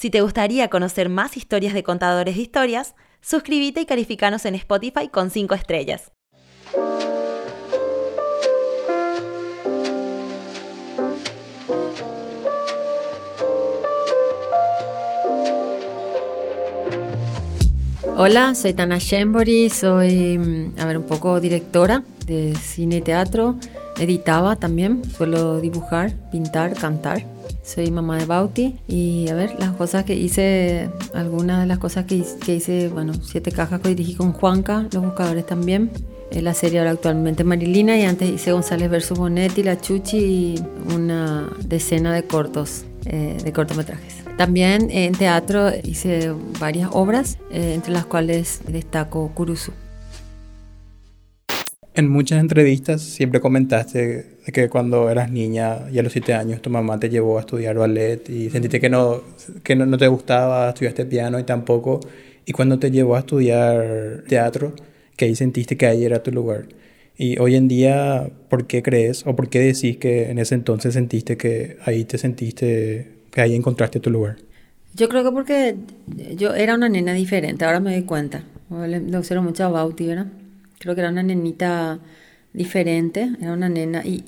Si te gustaría conocer más historias de contadores de historias, suscríbete y calificanos en Spotify con 5 estrellas. Hola, soy Tana Shembori, soy, mm, a ver, un poco directora de cine y teatro, editaba también, suelo dibujar, pintar, cantar. Soy mamá de Bauti y a ver, las cosas que hice, algunas de las cosas que, hice, bueno, siete cajas que dirigí con Juanca, Los Buscadores también. La serie ahora actualmente Marilina y antes hice González versus Bonetti, La Chuchi y una decena de cortos, eh, de cortometrajes. También en teatro hice varias obras, eh, entre las cuales destaco Kurusu. En muchas entrevistas siempre comentaste que cuando eras niña y a los siete años tu mamá te llevó a estudiar ballet y sentiste que no, que no, te gustaba, estudiaste piano y tampoco. Y cuando te llevó a estudiar teatro, que ahí sentiste que ahí era tu lugar. Y hoy en día, ¿por qué crees o por qué decís que en ese entonces sentiste que ahí te sentiste que ahí encontraste tu lugar? Yo creo que porque yo era una nena diferente, ahora me doy cuenta. Le observo mucho a Bauti, ¿verdad? Creo que era una nenita diferente, era una nena y,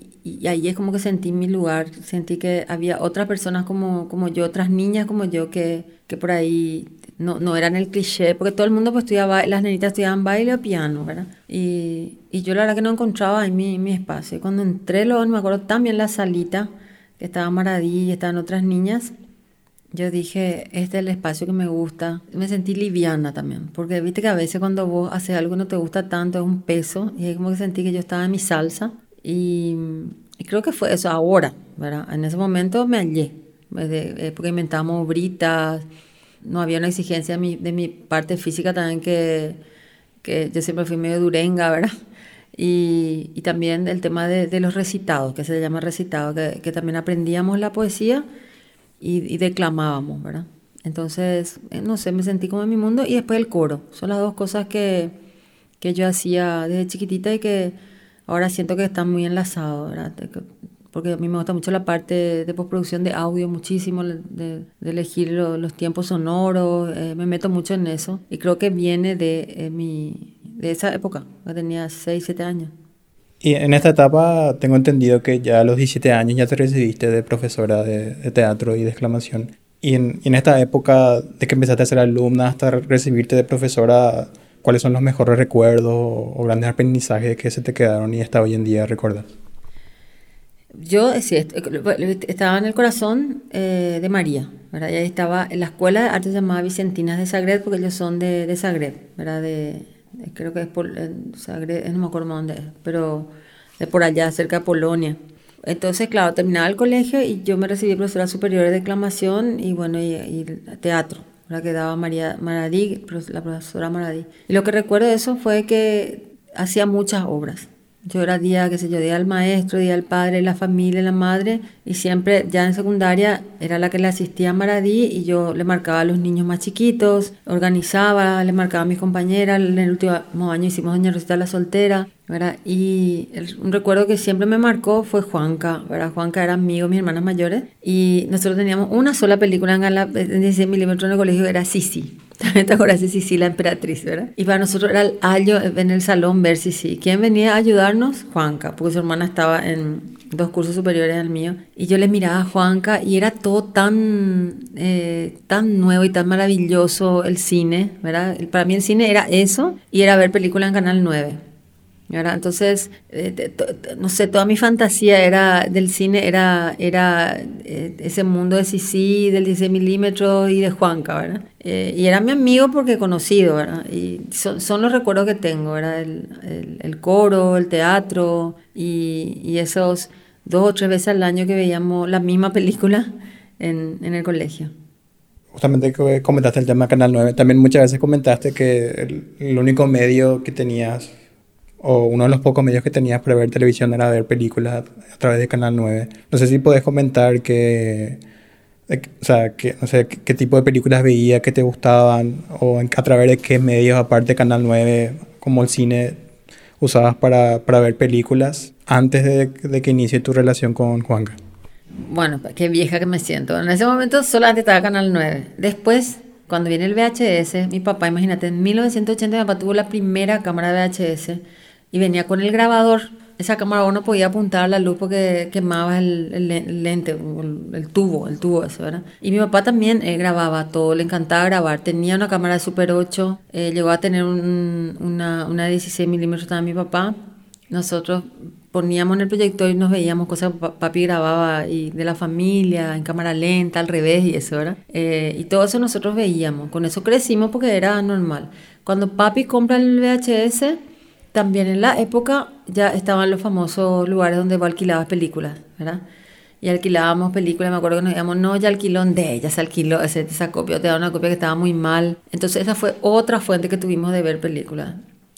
ahí es como que sentí mi lugar, sentí que había otras personas como, como yo, otras niñas como yo que, que por ahí no, no eran el cliché, porque todo el mundo pues estudiaba, las nenitas estudiaban baile o piano, ¿verdad? Y, y yo la verdad que no encontraba en mi, mi espacio. Cuando entré, luego me acuerdo también la salita, estaba Maradí y estaban otras niñas, yo dije, este es el espacio que me gusta. Me sentí liviana también, porque viste que a veces cuando vos haces algo que no te gusta tanto es un peso, y es como que sentí que yo estaba en mi salsa, y, creo que fue eso ahora, ¿verdad? En ese momento me hallé, eh, porque inventamos britas, no había una exigencia de mi, de mi parte física también que, que yo siempre fui medio durenga, ¿verdad? Y, y, también el tema de, de, los recitados, que se llama recitado, que, que también aprendíamos la poesía y, y, declamábamos, ¿verdad? Entonces, eh, no sé, me sentí como en mi mundo y después el coro. Son las dos cosas que, que yo hacía desde chiquitita y que ahora siento que están muy enlazados, ¿verdad? Porque a mí me gusta mucho la parte de postproducción de audio, muchísimo, de, de elegir los tiempos sonoros, eh, me meto mucho en eso y creo que viene de eh, mi de esa época, que tenía 6, 7 años. Y en esta etapa tengo entendido que ya a los 17 años ya te recibiste de profesora de, teatro y de exclamación. Y en, en, esta época de que empezaste a ser alumna hasta recibirte de profesora, ¿cuáles son los mejores recuerdos o grandes aprendizajes que se te quedaron y hasta hoy en día recuerdas? Yo sí, estaba en el corazón eh, de María, ¿verdad? Y ahí estaba en la escuela de arte llamada Vicentinas de Zagreb, porque ellos son de, de Zagreb, ¿verdad? De, creo que es por Zagreb, no me acuerdo dónde es, pero es por allá, cerca de Polonia. Entonces, claro, terminaba el colegio y yo me recibí profesora superior de declamación y bueno, y, teatro, la que daba María Maradí, la profesora Maradí. Y lo que recuerdo de eso fue que hacía muchas obras. Yo era día, qué sé yo, día al maestro, día al padre, la familia, la madre, y siempre ya en secundaria era la que le asistía a Maradí y yo le marcaba a los niños más chiquitos, organizaba, le marcaba a mis compañeras, en el último año hicimos Doña Rosita la soltera, ¿verdad? Y un recuerdo que siempre me marcó fue Juanca, ¿verdad? Juanca era amigo, mis hermanas mayores, y nosotros teníamos una sola película en, la, en 16 milímetros en el colegio, era Sisi. ¿Te acuerdas de Sisi, la emperatriz, verdad? Y para nosotros era el año en el salón ver Sisi. ¿Quién venía a ayudarnos? Juanca, porque su hermana estaba en dos cursos superiores al mío. Y yo le miraba a Juanca y era todo tan, eh, tan nuevo y tan maravilloso el cine, ¿verdad? Para mí el cine era eso y era ver películas en Canal 9. Entonces, eh, no sé, toda mi fantasía era del cine era, era eh, ese mundo de Sisi, del 16 milímetros y de Juanca, ¿verdad? Eh, y era mi amigo porque conocido, ¿verdad? Y son, los recuerdos que tengo, ¿verdad? El, el, coro, el teatro y, y, esos dos o tres veces al año que veíamos la misma película en, en el colegio justamente que comentaste el tema Canal 9, también muchas veces comentaste que el, el, único medio que tenías o uno de los pocos medios que tenías para ver televisión era ver películas a través de Canal 9. No sé si podés comentar que, o sea, que, no sé, qué, tipo de películas veías, que te gustaban, o a través de qué medios, aparte de Canal 9, como el cine, usabas para, para ver películas antes de, de, que inicie tu relación con Juanca. Bueno, qué vieja que me siento. En ese momento solamente estaba Canal 9. Después, cuando viene el VHS, mi papá, imagínate, en 1980 mi papá tuvo la primera cámara VHS y venía con el grabador. Esa cámara uno podía apuntar a la luz porque quemaba el, lente, el, tubo, el tubo eso, ¿verdad? Y mi papá también eh, grababa todo, le encantaba grabar. Tenía una cámara de Super 8, eh, llegó a tener una, una 16 milímetros también mi papá. Nosotros poníamos en el proyector y nos veíamos cosas papi grababa y de la familia, en cámara lenta, al revés y eso, ¿verdad? Eh, y todo eso nosotros veíamos. Con eso crecimos porque era normal. Cuando papi compra el VHS, también en la época ya estaban los famosos lugares donde vos alquilabas películas, ¿verdad? Y alquilábamos películas, me acuerdo que nos decíamos, no, ya alquiló de ella, se alquiló, esa copia, te da una copia que estaba muy mal. Entonces esa fue otra fuente que tuvimos de ver películas.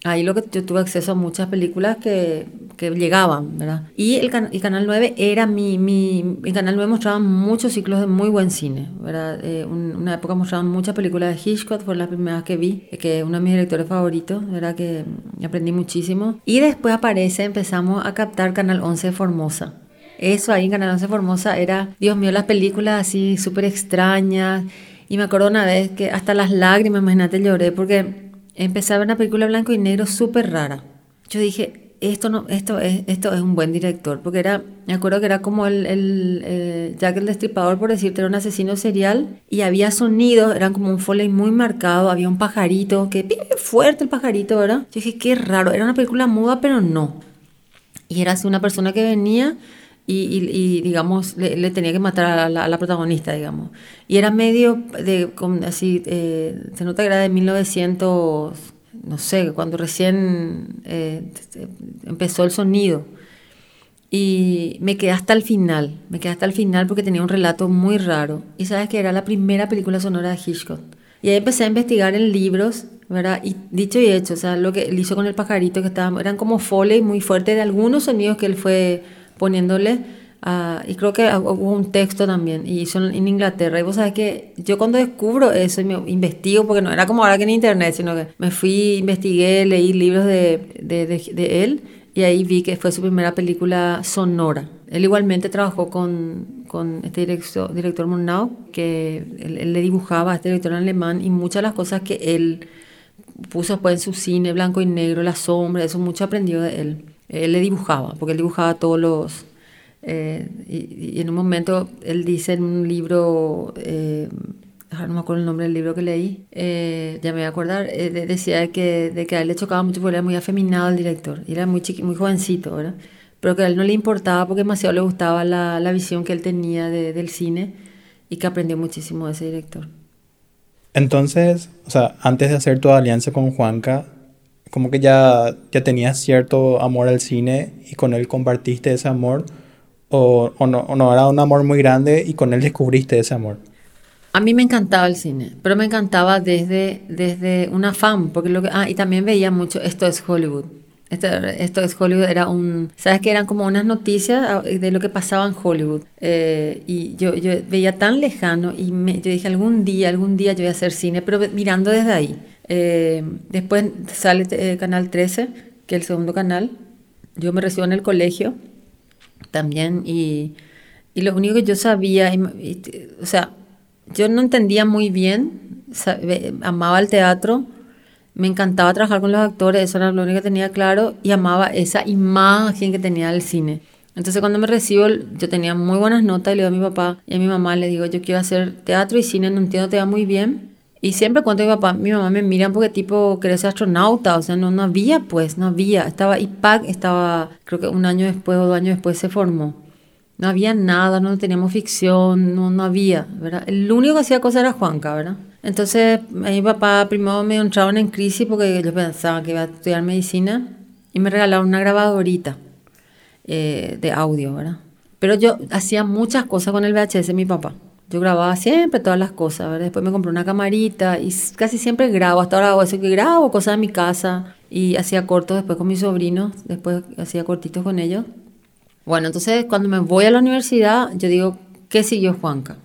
Ahí lo que yo tuve acceso a muchas películas que, que llegaban, ¿verdad? Y el, Canal 9 era mi, mi... El Canal 9 mostraba muchos ciclos de muy buen cine, ¿verdad? Eh, una época mostraban muchas películas de Hitchcock, fue la primera que vi, que es uno de mis directores favoritos, ¿verdad? Que aprendí muchísimo. Y después aparece, empezamos a captar Canal 11 de Formosa. Eso ahí en Canal 11 Formosa era, Dios mío, las películas así súper extrañas. Y me acuerdo una vez que hasta las lágrimas, imagínate, lloré porque empecé a ver una película blanco y negro súper rara. Yo dije, esto, no, esto, es, esto es un buen director, porque era, me acuerdo que era como el, el eh, Jack el Destripador, por decirte, era un asesino serial, y había sonidos, eran como un foley muy marcado, había un pajarito, que fuerte el pajarito, ¿verdad? Yo dije, qué raro, era una película muda, pero no. Y era así una persona que venía y, y, digamos, le, tenía que matar a la, protagonista, digamos. Y era medio de, así, eh, se nota que era de 1900, no sé, cuando recién eh, empezó el sonido. Y me quedé hasta el final, me quedé hasta el final porque tenía un relato muy raro. Y sabes que era la primera película sonora de Hitchcock. Y ahí empecé a investigar en libros, ¿verdad? Y dicho y hecho, o sea, lo que él hizo con el pajarito, que estaban, eran como foley muy fuertes de algunos sonidos que él fue poniéndole, y creo que hubo un texto también, y hizo en Inglaterra. Y vos sabés que yo cuando descubro eso y me investigo, porque no era como ahora que en internet, sino que me fui, investigué, leí libros de, de, de, él, y ahí vi que fue su primera película sonora. Él igualmente trabajó con, con este director, director Murnau, que él, le dibujaba a este director alemán, y muchas de las cosas que él puso después en su cine, blanco y negro, la sombra, eso mucho aprendió de él. Él le dibujaba, porque él dibujaba todos los... Eh, y, en un momento él dice en un libro, eh, no me acuerdo el nombre del libro que leí, eh, ya me voy a acordar, decía que, de que a él le chocaba mucho porque era muy afeminado el director, y era muy, chiqui, muy jovencito, ¿verdad? Pero que a él no le importaba porque demasiado le gustaba la, la visión que él tenía de, del cine y que aprendió muchísimo de ese director. Entonces, o sea, antes de hacer tu alianza con Juanca, como que ya, ya tenías cierto amor al cine y con él compartiste ese amor, o, o, no, o no, era un amor muy grande y con él descubriste ese amor. A mí me encantaba el cine, pero me encantaba desde, desde un afán, porque lo que, ah, y también veía mucho, esto es Hollywood. Esto, esto, es Hollywood, era un, sabes que eran como unas noticias ah, de lo que pasaba en Hollywood. Eh, y yo, yo veía tan lejano y me, yo dije, algún día, algún día yo voy a hacer cine, pero mirando desde ahí. Eh, después sale eh, Canal 13, que es el segundo canal. Yo me recibo en el colegio también y, y lo único que yo sabía, o sea, yo no entendía muy bien, amaba el teatro, me encantaba trabajar con los actores, eso era lo único que tenía claro, y amaba esa imagen que tenía del cine. Entonces cuando me recibo, yo tenía muy buenas notas y le digo a mi papá y a mi mamá, le digo, yo quiero hacer teatro y cine, no entiendo, te va muy bien, y siempre cuando mi papá, mi mamá me miran porque tipo, querés ser astronauta, o sea, no, no había pues, no había. Estaba IPAC, estaba, creo que un año después o dos años después se formó. No había nada, no teníamos ficción, no, no había, ¿verdad? El único que hacía cosas era Juanca, ¿verdad? Entonces, mi papá primero me entraban en crisis porque yo pensaba que iba a estudiar medicina y me regalaron una grabadorita eh, de audio, ¿verdad? Pero yo hacía muchas cosas con el VHS de mi papá. Yo grababa siempre todas las cosas, ¿verdad? Después me compré una camarita y casi siempre grabo. Hasta ahora hago eso que grabo cosas en mi casa y hacía cortos después con mis sobrinos, después hacía cortitos con ellos. Bueno, entonces cuando me voy a la universidad, yo digo, ¿qué siguió Juanca?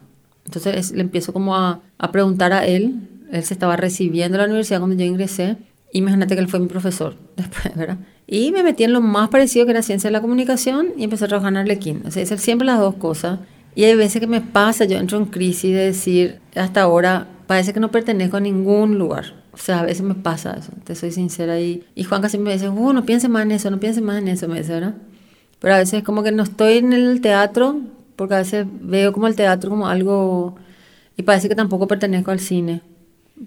Entonces le empiezo como a, a preguntar a él. Él se estaba recibiendo en la universidad cuando yo ingresé. Imagínate que él fue mi profesor después, ¿verdad? Y me metí en lo más parecido que era ciencia de la comunicación y empecé a trabajar en Arlequín. O sea, hacer siempre las dos cosas. Y hay veces que me pasa, yo entro en crisis de decir, hasta ahora parece que no pertenezco a ningún lugar. O sea, a veces me pasa eso, te soy sincera. Y, y Juan casi me dice, uh, no pienses más en eso, no pienses más en eso, me dice, ¿verdad? Pero a veces como que no estoy en el teatro, porque a veces veo como el teatro como algo, y parece que tampoco pertenezco al cine.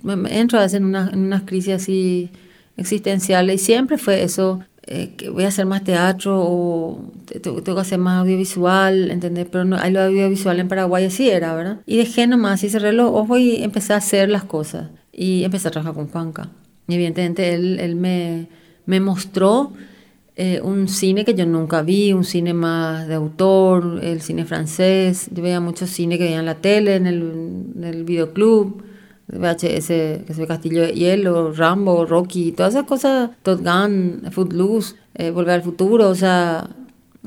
Me, entro a veces en, en unas crisis así existenciales, y siempre fue eso, eh, que voy a hacer más teatro o tengo que hacer más audiovisual, ¿entendés? Pero no, hay lo audiovisual en Paraguay, así era, ¿verdad? Y dejé nomás y cerré los ojos y empecé a hacer las cosas. Y empecé a trabajar con Juanca. Y evidentemente él, él me, me mostró eh, un cine que yo nunca vi, un cine más de autor, el cine francés. Yo veía mucho cine que veía en la tele, en el, en el videoclub. VHS, que se Castillo de Hielo, Rambo, Rocky, todas esas cosas, Top Gun, Footloose, eh, Volver al Futuro, o sea,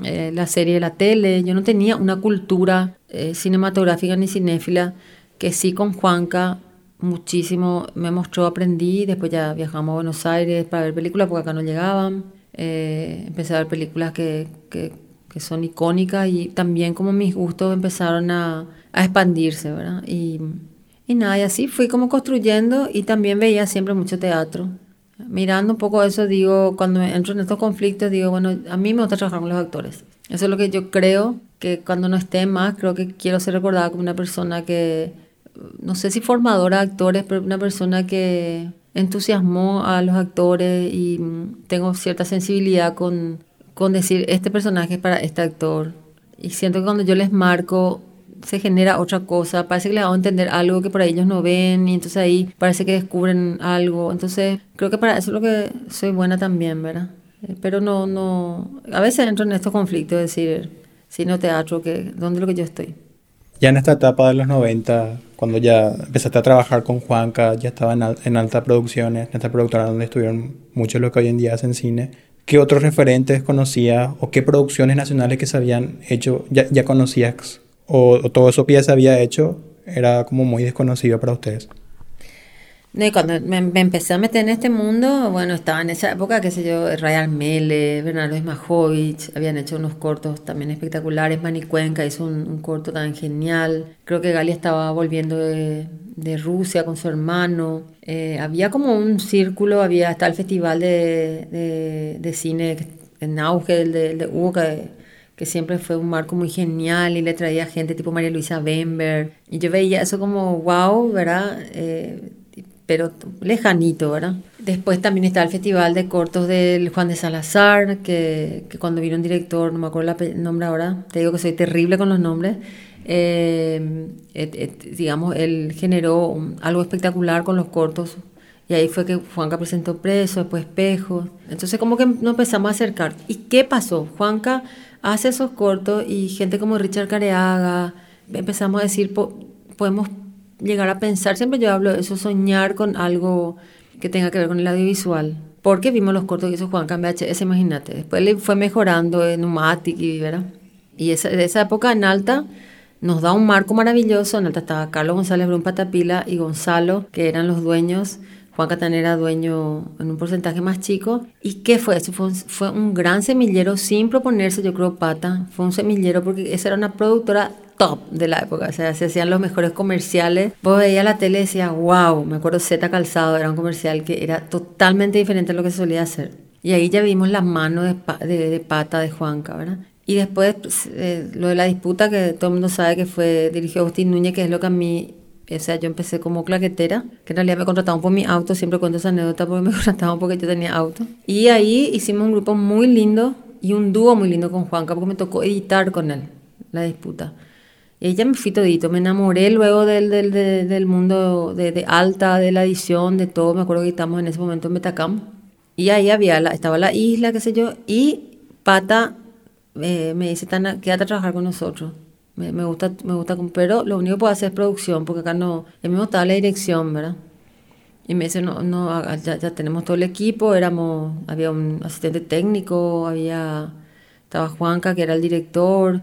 eh, la serie de la tele. Yo no tenía una cultura eh, cinematográfica ni cinéfila que sí con Juanca muchísimo me mostró, aprendí, después ya viajamos a Buenos Aires para ver películas porque acá no llegaban. empecé a ver películas que, que, que, son icónicas y también como mis gustos empezaron a, a expandirse, ¿verdad? Y y nada, y así fui como construyendo y también veía siempre mucho teatro. Mirando un poco eso, digo, cuando entro en estos conflictos, digo, bueno, a mí me gusta trabajar con los actores. Eso es lo que yo creo, que cuando no esté más, creo que quiero ser recordada como una persona que, no sé si formadora de actores, pero una persona que entusiasmó a los actores y tengo cierta sensibilidad con, con decir, este personaje es para este actor. Y siento que cuando yo les marco se genera otra cosa, parece que les hago entender algo que por ahí ellos no ven y entonces ahí parece que descubren algo. Entonces creo que para eso es lo que soy buena también, ¿verdad? Eh, pero no, no, a veces entro en estos conflictos, de decir, cine teatro, que, ¿dónde es lo que yo estoy? Ya en esta etapa de los 90, cuando ya empezaste a trabajar con Juanca, ya estaba en, en altas producciones, en esta productora donde estuvieron muchos los que hoy en día hacen cine, ¿qué otros referentes conocías o qué producciones nacionales que se habían hecho ya, ya conocías o, todo eso que ya se había hecho era como muy desconocido para ustedes? cuando me, empecé a meter en este mundo, bueno, estaba en esa época, qué sé yo, Ryan Mele, Bernardo Ismajovic, habían hecho unos cortos también espectaculares, Mani Cuenca hizo un, corto tan genial, creo que Galia estaba volviendo de, Rusia con su hermano, eh, había como un círculo, había hasta el festival de, de, cine en auge, el de, de Hugo, que que siempre fue un marco muy genial y le traía gente tipo María Luisa Bember. Y yo veía eso como wow, ¿verdad? Eh, pero lejanito, ¿verdad? Después también está el Festival de Cortos del Juan de Salazar, que, que cuando vino un director, no me acuerdo el nombre ahora, te digo que soy terrible con los nombres, eh, digamos, él generó algo espectacular con los cortos. Y ahí fue que Juanca presentó Preso, después Espejo. Entonces como que nos empezamos a acercar. ¿Y qué pasó? Juanca hace esos cortos y gente como Richard Careaga, empezamos a decir, podemos llegar a pensar, siempre yo hablo de eso, soñar con algo que tenga que ver con el audiovisual. Porque vimos los cortos que hizo Juan VHS, imagínate. Después le fue mejorando en Numatic y, ¿verdad? Y esa, de esa época en Alta nos da un marco maravilloso. En Alta estaba Carlos González Brun Patapila y Gonzalo, que eran los dueños Juan Catán era dueño en un porcentaje más chico. ¿Y qué fue eso? Fue, un gran semillero sin proponerse, yo creo, pata. Fue un semillero porque esa era una productora top de la época. O sea, se hacían los mejores comerciales. Vos veías la tele y decías, wow, me acuerdo Z Calzado, era un comercial que era totalmente diferente a lo que se solía hacer. Y ahí ya vimos las manos de, pata de Juanca, ¿verdad? Y después pues, eh, lo de la disputa, que todo el mundo sabe que fue dirigió Agustín Núñez, que es lo que a mí sea, yo empecé como claquetera, que en realidad me contrataban por mi auto, siempre cuento esa anécdota porque me contrataban porque yo tenía auto. Y ahí hicimos un grupo muy lindo y un dúo muy lindo con Juanca porque me tocó editar con él la disputa. Y ella me fui todito, me enamoré luego del, del, del, mundo de, de, alta, de la edición, de todo. Me acuerdo que estábamos en ese momento en Metacam. Y ahí había la, estaba la isla, qué sé yo, y Pata eh, me dice, Tana, quédate a trabajar con nosotros. Me, gusta, me gusta, pero lo único que puedo hacer es producción, porque acá no, el mismo estaba la dirección, ¿verdad? Y me dice, no, no, ya, ya tenemos todo el equipo, éramos, había un asistente técnico, había, estaba Juanca, que era el director,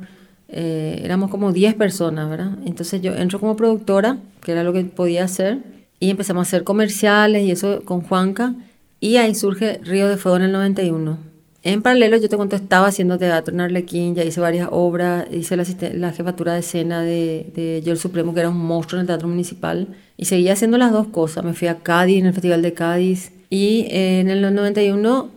eh, éramos como 10 personas, ¿verdad? Entonces yo entro como productora, que era lo que podía hacer, y empezamos a hacer comerciales y eso con Juanca, y ahí surge Río de Fuego en el 91 En paralelo, yo te cuento, estaba haciendo teatro en Arlequín, ya hice varias obras, hice la, la jefatura de escena de, de Yo el Supremo, que era un monstruo en el Teatro Municipal, y seguía haciendo las dos cosas. Me fui a Cádiz, en el Festival de Cádiz, y en el 91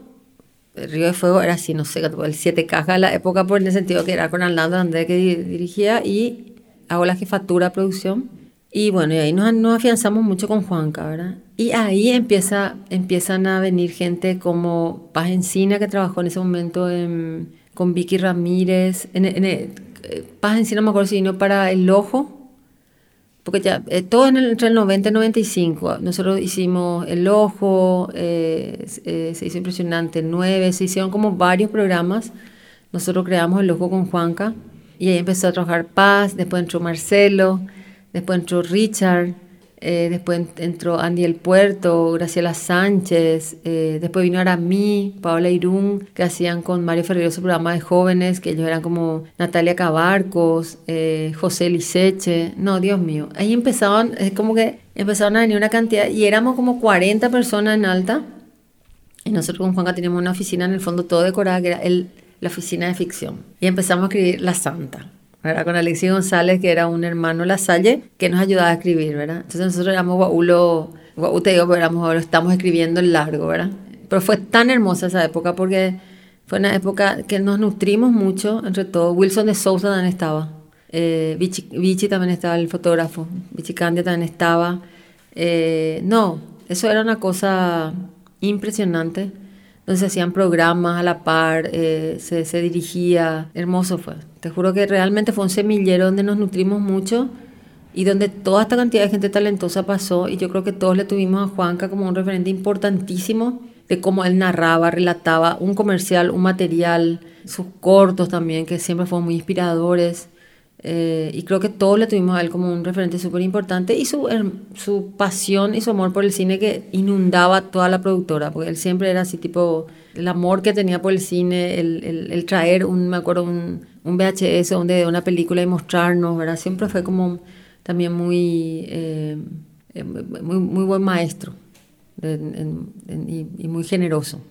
el Río de Fuego era así, no sé, el siete cajas de la época, por el sentido que era con Arnaldo Andrés que dirigía, y hago la jefatura de producción. Y bueno, y ahí nos, nos afianzamos mucho con Juanca, ¿verdad? Y ahí empieza, empiezan a venir gente como Paz Encina, que trabajó en ese momento con Vicky Ramírez. En, en, Paz Encina, me acuerdo si vino para El Ojo, porque ya, eh, todo en el, entre el 90 y 95. Nosotros hicimos El Ojo, eh, eh, se hizo Impresionante 9, se hicieron como varios programas. Nosotros creamos El Ojo con Juanca y ahí empezó a trabajar Paz, después entró Marcelo después entró Richard, eh, después entró Andy El Puerto, Graciela Sánchez, eh, después vino Aramí, Paola Irún, que hacían con Mario Ferreiro su programa de jóvenes, que ellos eran como Natalia Cabarcos, eh, José Liceche, no, Dios mío, ahí empezaban, es como que empezaron a venir una cantidad, y éramos como 40 personas en alta, y nosotros con Juanca teníamos una oficina en el fondo todo decorada, que era el, la oficina de ficción, y empezamos a escribir La Santa ¿verdad? Con Alexis González, que era un hermano La Salle, que nos ayudaba a escribir, ¿verdad? Entonces nosotros éramos guaulo, guau te digo, pero éramos, lo estamos escribiendo en largo, ¿verdad? Pero fue tan hermosa esa época porque fue una época que nos nutrimos mucho, entre todo. Wilson de Sousa también estaba. Eh, Vichy, también estaba, el fotógrafo. Vichy Candia también estaba. Eh, no, eso era una cosa impresionante. Entonces hacían programas a la par, eh, se, se, dirigía, hermoso fue. Te juro que realmente fue un semillero donde nos nutrimos mucho y donde toda esta cantidad de gente talentosa pasó y yo creo que todos le tuvimos a Juanca como un referente importantísimo de cómo él narraba, relataba un comercial, un material, sus cortos también, que siempre fueron muy inspiradores. Eh, y creo que todos le tuvimos a él como un referente súper importante y su, su pasión y su amor por el cine que inundaba toda la productora, porque él siempre era así tipo, el amor que tenía por el cine, el, el, el traer un, me acuerdo, un, un VHS donde una película y mostrarnos, ¿verdad? Siempre fue como también muy, eh, eh, muy, muy, buen maestro y, y muy generoso.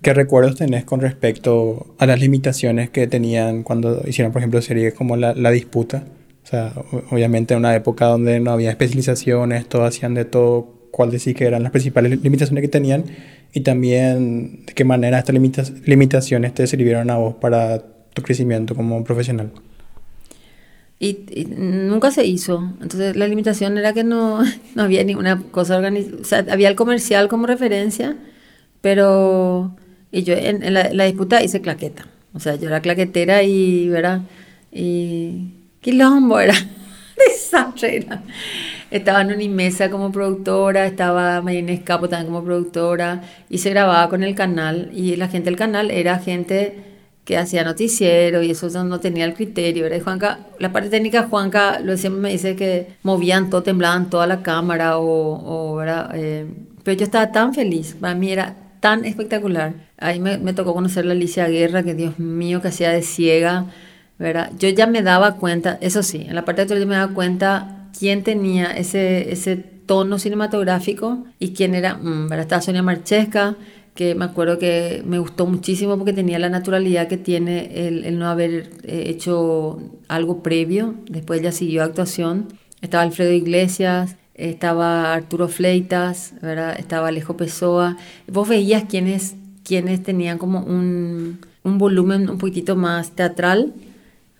¿Qué recuerdos tenés con respecto a las limitaciones que tenían cuando hicieron, por ejemplo, series como La, la Disputa? O sea, obviamente en una época donde no había especializaciones, todos hacían de todo, ¿cuál decís que eran las principales limitaciones que tenían? Y también, ¿de qué manera estas limitaciones te sirvieron a vos para tu crecimiento como profesional? Y, nunca se hizo. Entonces la limitación era que no, no había ninguna cosa organizada. O sea, había el comercial como referencia, pero y yo en, la, disputa hice claqueta. O sea, yo era claquetera y, ¿verdad? Y quilombo era. Desastre era. Estaba en Unimesa como productora, estaba Marina Escapo también como productora y se grababa con el canal y la gente del canal era gente que hacía noticiero y eso no tenía el criterio. ¿verdad? Juanca, la parte técnica, Juanca lo siempre me dice que movían todo, temblaban toda la cámara o, o ¿verdad? Eh, pero yo estaba tan feliz, para mí era tan espectacular. Ahí me, me, tocó conocer a Alicia Guerra, que Dios mío, que hacía de ciega, ¿verdad? Yo ya me daba cuenta, eso sí, en la parte de yo me daba cuenta quién tenía ese, ese tono cinematográfico y quién era, mm, ¿verdad? Estaba Sonia Marchesca, que me acuerdo que me gustó muchísimo porque tenía la naturalidad que tiene el, el no haber eh, hecho algo previo. Después ella siguió actuación. Estaba Alfredo Iglesias, estaba Arturo Fleitas, ¿verdad? estaba Alejo Pessoa. Vos veías quienes, quienes tenían como un, un volumen un poquitito más teatral,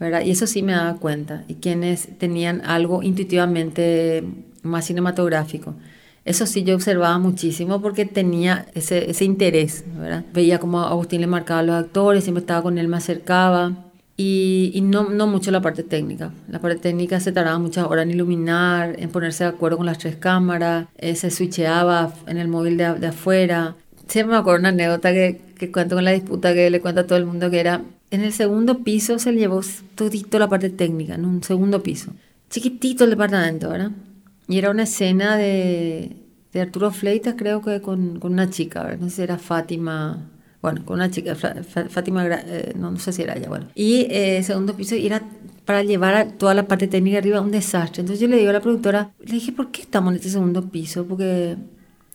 ¿verdad? y eso sí me daba cuenta, y quienes tenían algo intuitivamente más cinematográfico. Eso sí yo observaba muchísimo porque tenía ese, ese interés, ¿verdad? Veía como Agustín le marcaba a los actores, siempre estaba con él, me acercaba. Y, no, no, mucho la parte técnica. La parte técnica se tardaba muchas horas en iluminar, en ponerse de acuerdo con las tres cámaras, eh, se switcheaba en el móvil de, de, afuera. Siempre me acuerdo una anécdota que, que cuento con la disputa que le cuento a todo el mundo que era, en el segundo piso se llevó todito la parte técnica, en un segundo piso. Chiquitito el departamento, ¿verdad? Y era una escena de, de Arturo Fleitas, creo que con, con una chica, ¿verdad? No sé si era Fátima bueno, con una chica, Fátima, eh, no, no, sé si era ella, bueno. Y eh, segundo piso, y era para llevar a toda la parte técnica arriba un desastre. Entonces yo le digo a la productora, le dije, ¿por qué estamos en este segundo piso? Porque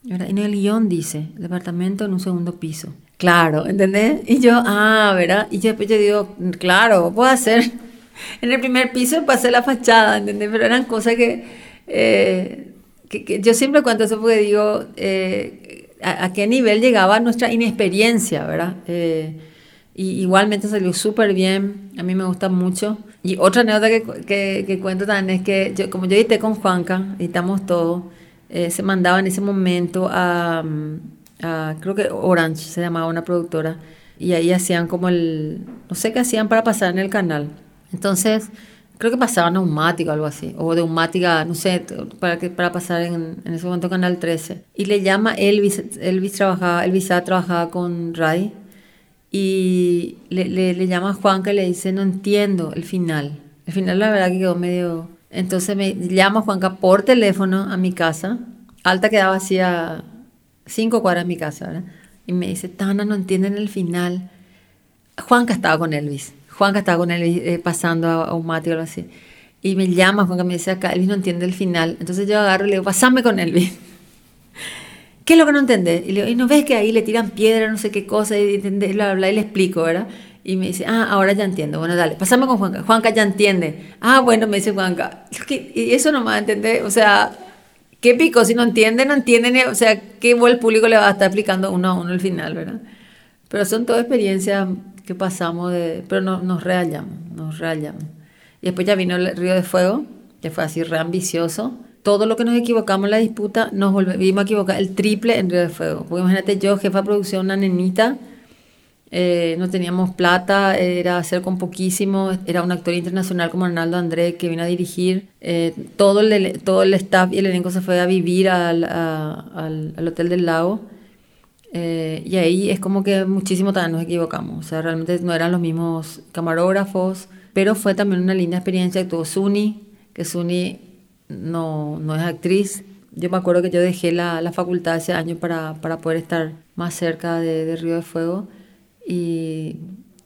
en el guion dice, departamento en un segundo piso. Claro, ¿entendés? Y yo, ah, ¿verdad? Y después yo digo, claro, puedo hacer. En el primer piso pasé la fachada, ¿entendés? Pero eran cosas que, eh, que, yo siempre cuento eso porque digo, eh, a, qué nivel llegaba nuestra inexperiencia, ¿verdad? Eh, y igualmente salió súper bien, a mí me gusta mucho. Y otra anécdota que, que, cuento también es que yo, como yo edité con Juanca, editamos todo, se mandaba en ese momento a creo que Orange se llamaba una productora, y ahí hacían como el, no sé qué hacían para pasar en el canal. Entonces, creo que pasaban neumático o algo así, o neumática, no sé, para, que, para pasar en, en ese momento Canal 13. Y le llama Elvis, Elvis trabajaba, Elvis trabajaba con Ray, y le, le, le llama a Juanca y le dice, no entiendo el final. El final la verdad que quedó medio... Entonces me llama Juanca por teléfono a mi casa, Alta quedaba así a cinco cuadras de mi casa, ¿verdad? Y me dice, Tana, no entienden el final. Juanca estaba con Elvis. Juanca estaba con Elvis eh, pasando a, un mate o algo así. Y me llama Juanca me dice, acá Elvis no entiende el final. Entonces yo agarro y le digo, pasame con Elvis. ¿Qué es lo que no entendés? Y le digo, ¿y no ves que ahí le tiran piedra, no sé qué cosa, y, bla, bla, y le explico, ¿verdad? Y me dice, ah, ahora ya entiendo. Bueno, dale, pasame con Juanca. Juanca ya entiende. Ah, bueno, me dice Juanca. Y eso no me va a entender. O sea, ¿Qué pico? Si no entienden, no entienden, o sea, ¿qué el público le va a estar explicando uno a uno al final, verdad? Pero son todas experiencias que pasamos, de, pero no, nos rayamos, nos rayamos. Y después ya vino el Río de Fuego, que fue así re ambicioso. Todo lo que nos equivocamos en la disputa, nos volvimos a equivocar el triple en Río de Fuego. Porque imagínate yo, jefa de producción, una nenita, eh, no teníamos plata, era hacer con poquísimo, era un actor internacional como Arnaldo André que vino a dirigir, eh, todo, el, todo el staff y el elenco se fue a vivir al, al, al Hotel del Lago eh, y ahí es como que muchísimo también nos equivocamos, o sea, realmente no eran los mismos camarógrafos, pero fue también una linda experiencia, actuó Suni, que Suni no, no es actriz, yo me acuerdo que yo dejé la, la facultad ese año para, para poder estar más cerca de, de Río de Fuego. Y,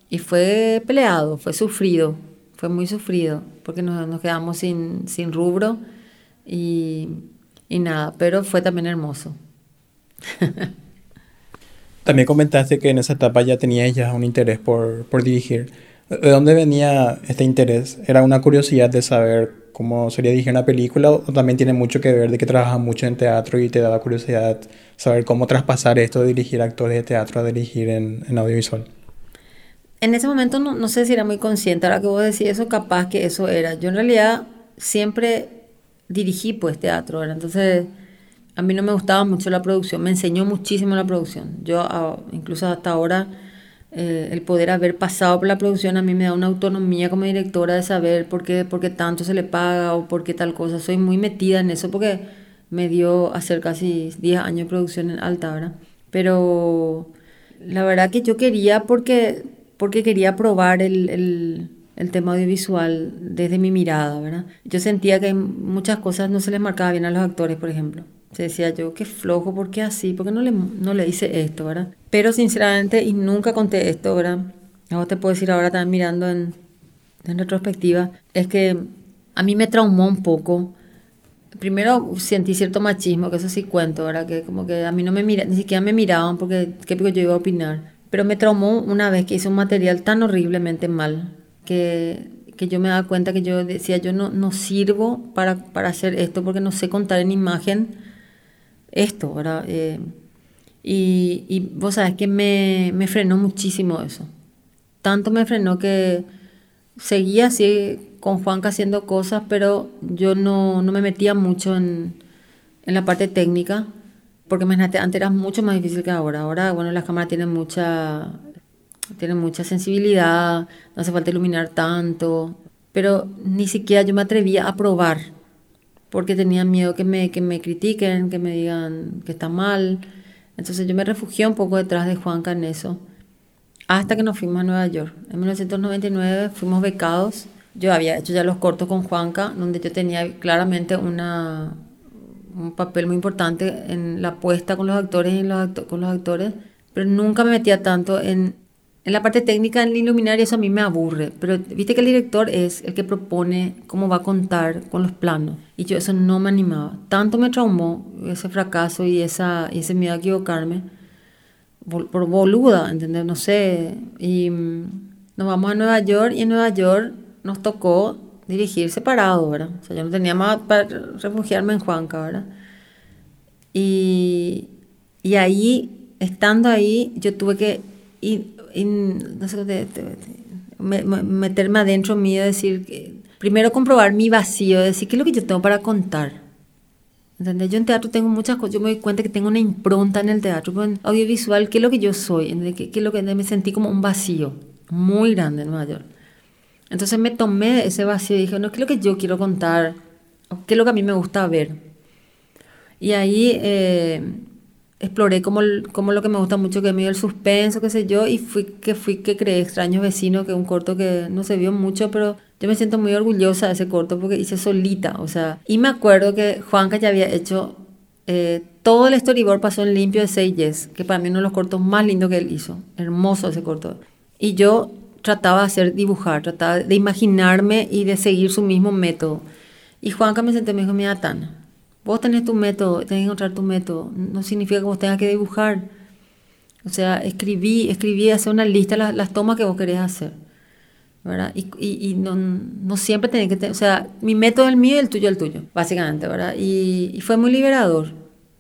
y, fue peleado, fue sufrido, fue muy sufrido, porque nos, nos quedamos sin, sin rubro y, y, nada, pero fue también hermoso. también comentaste que en esa etapa ya tenías ya un interés por, por dirigir. ¿De dónde venía este interés? ¿Era una curiosidad de saber cómo sería dirigir una película o también tiene mucho que ver de que trabajas mucho en teatro y te da curiosidad saber cómo traspasar esto de dirigir actores de teatro a dirigir en, en audiovisual? En ese momento no, no, sé si era muy consciente, ahora que vos decís eso, capaz que eso era. Yo en realidad siempre dirigí pues teatro, entonces a mí no me gustaba mucho la producción, me enseñó muchísimo la producción. Yo incluso hasta ahora eh, el poder haber pasado por la producción a mí me da una autonomía como directora de saber por qué, por qué tanto se le paga o por qué tal cosa. Soy muy metida en eso porque me dio hacer casi 10 años de producción en alta, ¿verdad? Pero la verdad que yo quería porque, porque quería probar el, el, el tema audiovisual desde mi mirada, ¿verdad? Yo sentía que muchas cosas no se les marcaba bien a los actores, por ejemplo. Se decía yo, qué flojo, ¿por qué así? ¿Por qué no le, no le hice esto, verdad? Pero sinceramente, y nunca conté esto, ¿verdad? Ahora te puedo decir ahora también mirando en, en retrospectiva, es que a mí me traumó un poco. Primero sentí cierto machismo, que eso sí cuento, ¿verdad? Que como que a mí no me mira, ni siquiera me miraban porque qué yo iba a opinar. Pero me traumó una vez que hice un material tan horriblemente mal que, que yo me daba cuenta que yo decía, yo no, no sirvo para, para hacer esto porque no sé contar en imagen esto, ¿verdad? Eh, y, y, vos sabes que me, me, frenó muchísimo eso. Tanto me frenó que seguía así con Juanca haciendo cosas, pero yo no, no me metía mucho en, en, la parte técnica, porque antes era mucho más difícil que ahora. Ahora, bueno, las cámaras tienen mucha, tienen mucha sensibilidad, no hace falta iluminar tanto, pero ni siquiera yo me atrevía a probar porque tenía miedo que me, que me critiquen, que me digan que está mal. Entonces yo me refugié un poco detrás de Juanca en eso, hasta que nos fuimos a Nueva York. En 1999 fuimos becados. Yo había hecho ya los cortos con Juanca, donde yo tenía claramente una, un papel muy importante en la apuesta con los actores y con los actores, pero nunca me metía tanto en en la parte técnica, en iluminar, eso a mí me aburre, pero viste que el director es el que propone cómo va a contar con los planos. Y yo eso no me animaba. Tanto me traumó ese fracaso y, esa, y ese miedo a equivocarme, por boluda, ¿entendés? No sé. Y mm, nos vamos a Nueva York y en Nueva York nos tocó dirigir separado, ¿verdad? O sea, yo no tenía más para refugiarme en Juanca, ¿verdad? Y, y ahí, estando ahí, yo tuve que ir, no sé, meterme adentro mío, decir, que, primero comprobar mi vacío, decir, ¿qué es lo que yo tengo para contar? ¿Entendés? Yo en teatro tengo muchas cosas, yo me doy cuenta que tengo una impronta en el teatro, pero en audiovisual, ¿qué es lo que yo soy? ¿Qué, qué es lo que me sentí como un vacío muy grande en Nueva York? Entonces me tomé ese vacío y dije, no, ¿qué es lo que yo quiero contar? ¿Qué es lo que a mí me gusta ver? Y ahí eh, exploré como, como lo que me gusta mucho, que es el suspenso, qué sé yo, y fui que, fui que creé Extraños Vecinos, que es un corto que no se vio mucho, pero yo me siento muy orgullosa de ese corto porque hice solita, o sea, y me acuerdo que Juanca ya había hecho... Eh, todo el storyboard pasó en limpio de Seyes, que para mí uno de los cortos más lindos que él hizo. Hermoso ese corto. Y yo trataba de hacer dibujar, trataba de imaginarme y de seguir su mismo método. Y Juanca me senté y me dijo, mira, Tana, vos tenés tu método, tenés que encontrar tu método. No significa que vos tengas que dibujar. O sea, escribí, escribí, hacer una lista de las, tomas que vos querés hacer. ¿verdad? Y, y, no, no, siempre tenés que tener, o sea, mi método es el mío y el tuyo el tuyo, básicamente, ¿verdad? Y, y, fue muy liberador,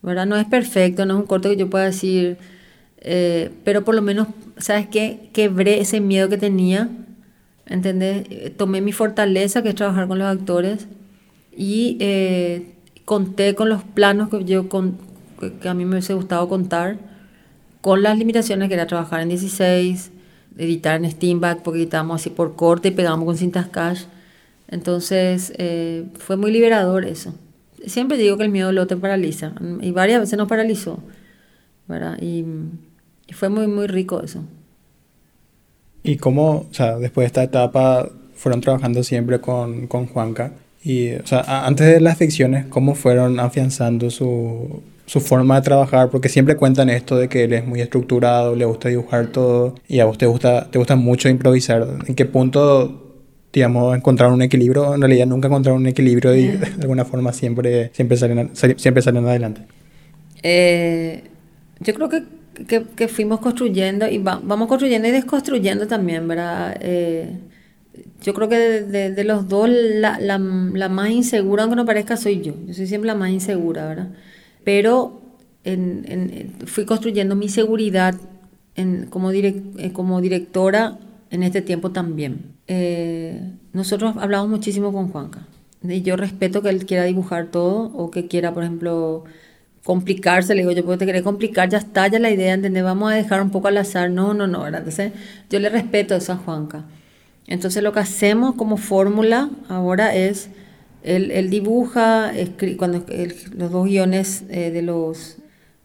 ¿verdad? No es perfecto, no es un corto que yo pueda decir, eh, pero por lo menos, ¿sabes qué? Quebré ese miedo que tenía, ¿entendés? Eh, tomé mi fortaleza, que es trabajar con los actores, y eh, conté con los planos que, yo que a mí me hubiese gustado contar, con las limitaciones que era trabajar en 16, editar en Steamback, porque editábamos así por corte y pegábamos con cintas cash. Entonces, fue muy liberador eso. Siempre digo que el miedo lo te paraliza, y varias veces nos paralizó. Y y fue muy, muy rico eso. ¿Y cómo, o sea, después de esta etapa, fueron trabajando siempre con, con Juanca? Y, o sea, antes de las ficciones, ¿cómo fueron afianzando su, su forma de trabajar? Porque siempre cuentan esto de que él es muy estructurado, le gusta dibujar todo, y a vos te gusta, te gusta mucho improvisar. ¿En qué punto, digamos, encontrar un equilibrio? En realidad nunca encontraron un equilibrio y de alguna forma siempre, siempre, salen, siempre salen adelante. Eh, yo creo que que, fuimos construyendo y vamos construyendo y desconstruyendo también, ¿verdad? Eh, yo creo que de, los dos, la, la, la, más insegura, aunque no parezca, soy yo. Yo soy siempre la más insegura, ¿verdad? Pero en, fui construyendo mi seguridad en, como, eh, como directora en este tiempo también. Eh, nosotros hablamos muchísimo con Juanca. Y yo respeto que él quiera dibujar todo o que quiera, por ejemplo, complicarse, le digo, yo puedo te querer complicar, ya está, ya la idea, ¿entendés? Vamos a dejar un poco al azar, no, no, no, ¿verdad? Entonces, yo le respeto eso a Juanca. Entonces, lo que hacemos como fórmula ahora es, él, dibuja, cuando los dos guiones eh, de los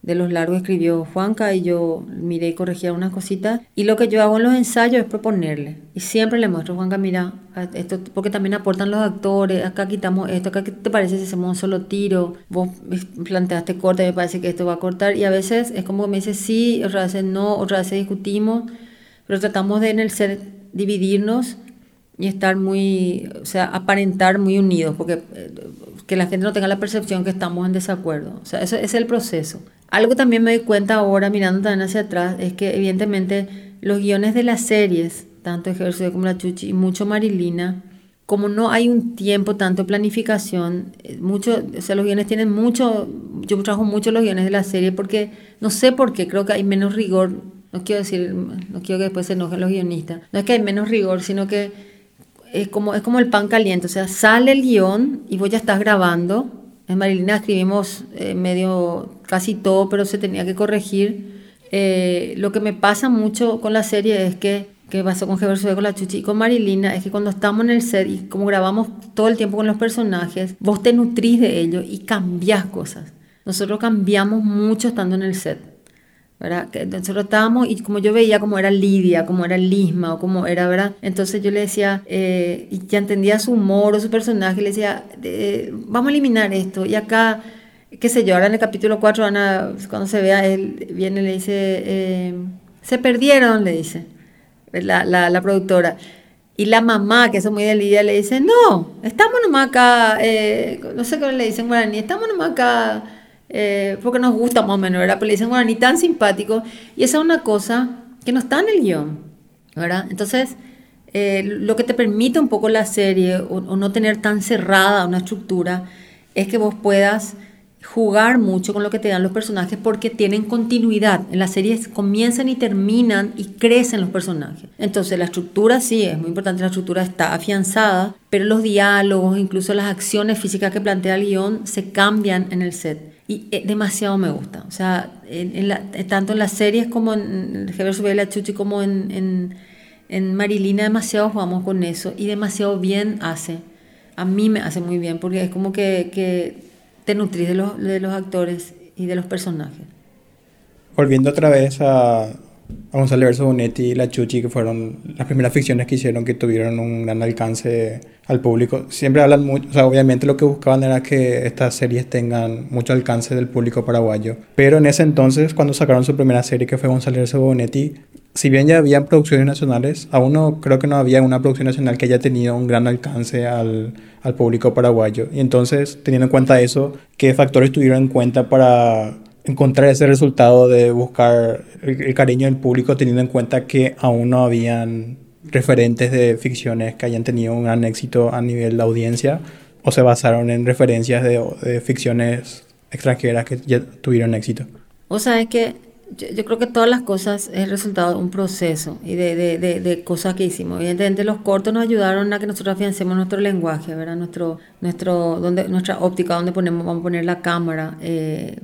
de los largos escribió Juanca y yo miré y corregía unas cositas. Y lo que yo hago en los ensayos es proponerle. Y siempre le muestro, Juanca, mira, esto, porque también aportan los actores, acá quitamos esto, acá qué te parece si hacemos un solo tiro, vos planteaste corta y me parece que esto va a cortar. Y a veces es como me dice sí, otras veces no, otras veces discutimos, pero tratamos de en el ser dividirnos y estar muy, o sea, aparentar muy unidos, porque eh, que la gente no tenga la percepción que estamos en desacuerdo. O sea, eso es el proceso. Algo también me doy cuenta ahora, mirando también hacia atrás, es que evidentemente los guiones de las series, tanto Ejercicio como La Chuchi y mucho Marilina, como no hay un tiempo, tanto planificación, eh, mucho, o sea, los guiones tienen mucho, yo trabajo mucho los guiones de la serie porque no sé por qué, creo que hay menos rigor, no quiero decir, no quiero que después se enojen los guionistas, no es que hay menos rigor, sino que es como, es como el pan caliente, o sea, sale el guion y vos ya estás grabando en Marilina escribimos eh, medio casi todo, pero se tenía que corregir. Eh, lo que me pasa mucho con la serie es que, que pasó con Jever con la Chuchi y con Marilina, es que cuando estamos en el set y como grabamos todo el tiempo con los personajes, vos te nutrís de ellos y cambias cosas. Nosotros cambiamos mucho estando en el set. ¿Verdad? Que nosotros estábamos y como yo veía cómo era Lidia, cómo era Lisma o cómo era, ¿verdad? Entonces yo le decía, eh, y ya entendía su humor o su personaje, le decía, vamos a eliminar esto. Y acá, qué sé yo, ahora en el capítulo 4, Ana, cuando se vea, él viene y le dice, eh, se perdieron, le dice la, la, la, productora. Y la mamá, que es muy de Lidia, le dice, no, estamos nomás acá, eh, no sé qué le dicen guaraní, estamos nomás acá eh, porque nos gusta más o menos, ¿verdad? Pero le dicen guaraní tan simpático y esa es una cosa que no está en el guion, ¿verdad? Entonces, eh, lo que te permite un poco la serie o, o no tener tan cerrada una estructura es que vos puedas jugar mucho con lo que te dan los personajes porque tienen continuidad. En las series comienzan y terminan y crecen los personajes. Entonces la estructura sí, es muy importante, la estructura está afianzada, pero los diálogos, incluso las acciones físicas que plantea el guion, se cambian en el set. Y eh, demasiado me gusta. O sea, en, tanto en las series como en Jever Sube la Chuchi como en, en, en Marilina, demasiado jugamos con eso y demasiado bien hace. A mí me hace muy bien porque es como que, que te nutrís de los, de los actores y de los personajes. Volviendo otra vez a, a Gonzalo Verso Bonetti y La Chuchi, que fueron las primeras ficciones que hicieron que tuvieron un gran alcance al público. Siempre hablan mucho, o sea, obviamente lo que buscaban era que estas series tengan mucho alcance del público paraguayo. Pero en ese entonces, cuando sacaron su primera serie, que fue Gonzalo Verso Bonetti, si bien ya habían producciones nacionales, aún no creo que no había una producción nacional que haya tenido un gran alcance al, al público paraguayo. Y entonces, teniendo en cuenta eso, ¿qué factores tuvieron en cuenta para encontrar ese resultado de buscar el, cariño del público, teniendo en cuenta que aún no habían referentes de ficciones que hayan tenido un gran éxito a nivel de audiencia, o se basaron en referencias de, ficciones extranjeras que ya tuvieron éxito? O sea, es que yo, creo que todas las cosas es el resultado de un proceso y de, de, de, de, cosas que hicimos. Evidentemente los cortos nos ayudaron a que nosotros afiancemos nuestro lenguaje, ¿verdad? Nuestro, nuestro, donde, nuestra óptica, donde ponemos, vamos a poner la cámara. Eh,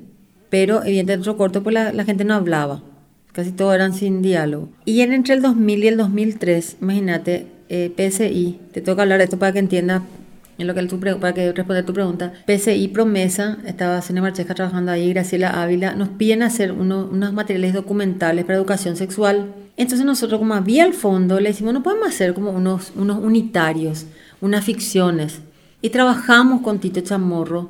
pero evidentemente nuestro corto pues la, la, gente no hablaba. Casi todos eran sin diálogo. Y en, entre el 2000 y el 2003, imagínate, eh, PSI, te toca hablar de esto para que entiendas en lo que tu para que responder tu pregunta, PCI Promesa, estaba Cene Marcheja trabajando ahí, Graciela Ávila, nos piden hacer uno, unos materiales documentales para educación sexual. Entonces nosotros como había al fondo, le decimos, no podemos hacer como unos, unos unitarios, unas ficciones. Y trabajamos con Tito Chamorro,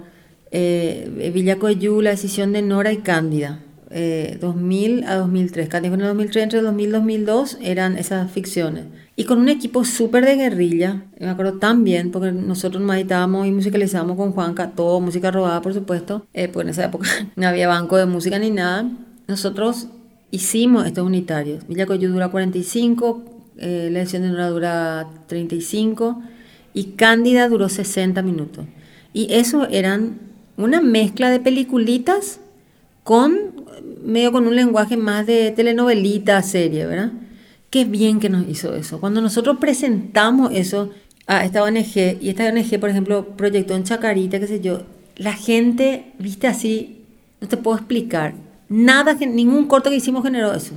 eh, Villa Coyú, la decisión de Nora y Cándida. Eh, 2000 a 2003. Cándida en el 2003, entre 2000 y 2002 eran esas ficciones. Y con un equipo súper de guerrilla, me acuerdo tan bien, porque nosotros nos editábamos y musicalizábamos con Juanca, todo música robada, por supuesto, eh, pues en esa época no había banco de música ni nada. Nosotros hicimos estos unitarios. Villa Coyú dura 45, eh, la edición de Nora dura 35 y Cándida duró 60 minutos. Y eso eran una mezcla de peliculitas con medio con un lenguaje más de telenovelita, serie, ¿verdad? Qué bien que nos hizo eso. Cuando nosotros presentamos eso a esta ONG, y esta ONG, por ejemplo, proyectó en Chacarita, qué sé yo, la gente, viste así, no te puedo explicar. Nada, ningún corto que hicimos generó eso.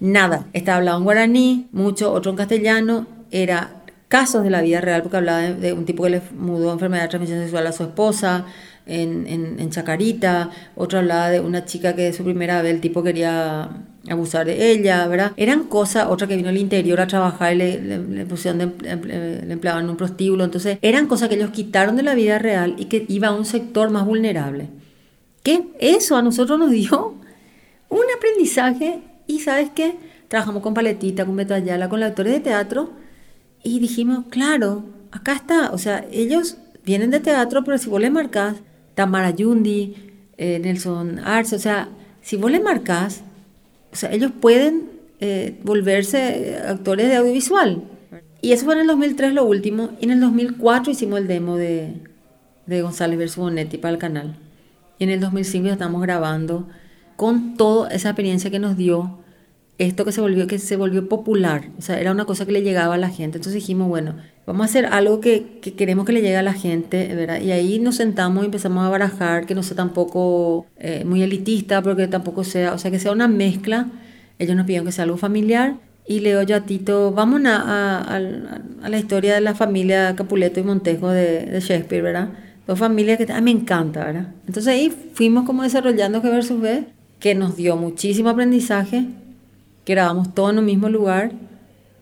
Nada. Estaba hablado en guaraní, mucho, otro en castellano. Era casos de la vida real, porque hablaba de, de un tipo que le mudó enfermedad de transmisión sexual a su esposa, en, en, en, Chacarita, otro hablaba de una chica que de su primera vez el tipo quería abusar de ella, ¿verdad? Eran cosas, otra que vino al interior a trabajar y le, pusieron, le, empleaban un prostíbulo, entonces eran cosas que ellos quitaron de la vida real y que iba a un sector más vulnerable. Que eso a nosotros nos dio un aprendizaje y ¿sabes qué? Trabajamos con Paletita, con Beto con los actores de teatro y dijimos, claro, acá está, o sea, ellos vienen de teatro, pero si vos le marcas Tamara Yundi, eh, Nelson Arce, o sea, si vos le marcas, o sea, ellos pueden eh, volverse actores de audiovisual. Y eso fue en el 2003 lo último, y en el 2004 hicimos el demo de, de González versus Bonetti para el canal. Y en el 2005 ya estamos grabando con toda esa experiencia que nos dio esto que se volvió que se volvió popular, o sea, era una cosa que le llegaba a la gente. Entonces dijimos, bueno, vamos a hacer algo que, que, queremos que le llegue a la gente, ¿verdad? Y ahí nos sentamos y empezamos a barajar, que no sea tampoco eh, muy elitista, porque tampoco sea, o sea, que sea una mezcla. Ellos nos pidieron que sea algo familiar. Y leo yo a Tito, vamos a, a, a, a la historia de la familia Capuleto y Montejo de, de Shakespeare, ¿verdad? Dos familias que a mí me encanta, ¿verdad? Entonces ahí fuimos como desarrollando G versus B, que nos dio muchísimo aprendizaje, que grabamos todo en un mismo lugar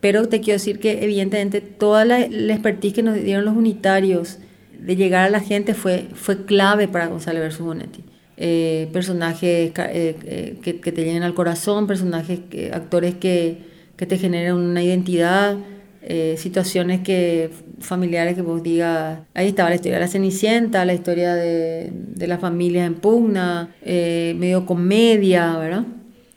pero te quiero decir que evidentemente toda la, la, expertise que nos dieron los unitarios de llegar a la gente fue, fue clave para Gonzalo versus Bonetti. Eh, personajes eh, eh, que, que, te llenen al corazón, personajes, actores que, que, te generen una identidad. eh, situaciones que familiares que vos digas, ahí estaba la historia de la Cenicienta, la historia de, de la familia en pugna, eh, medio comedia, ¿verdad?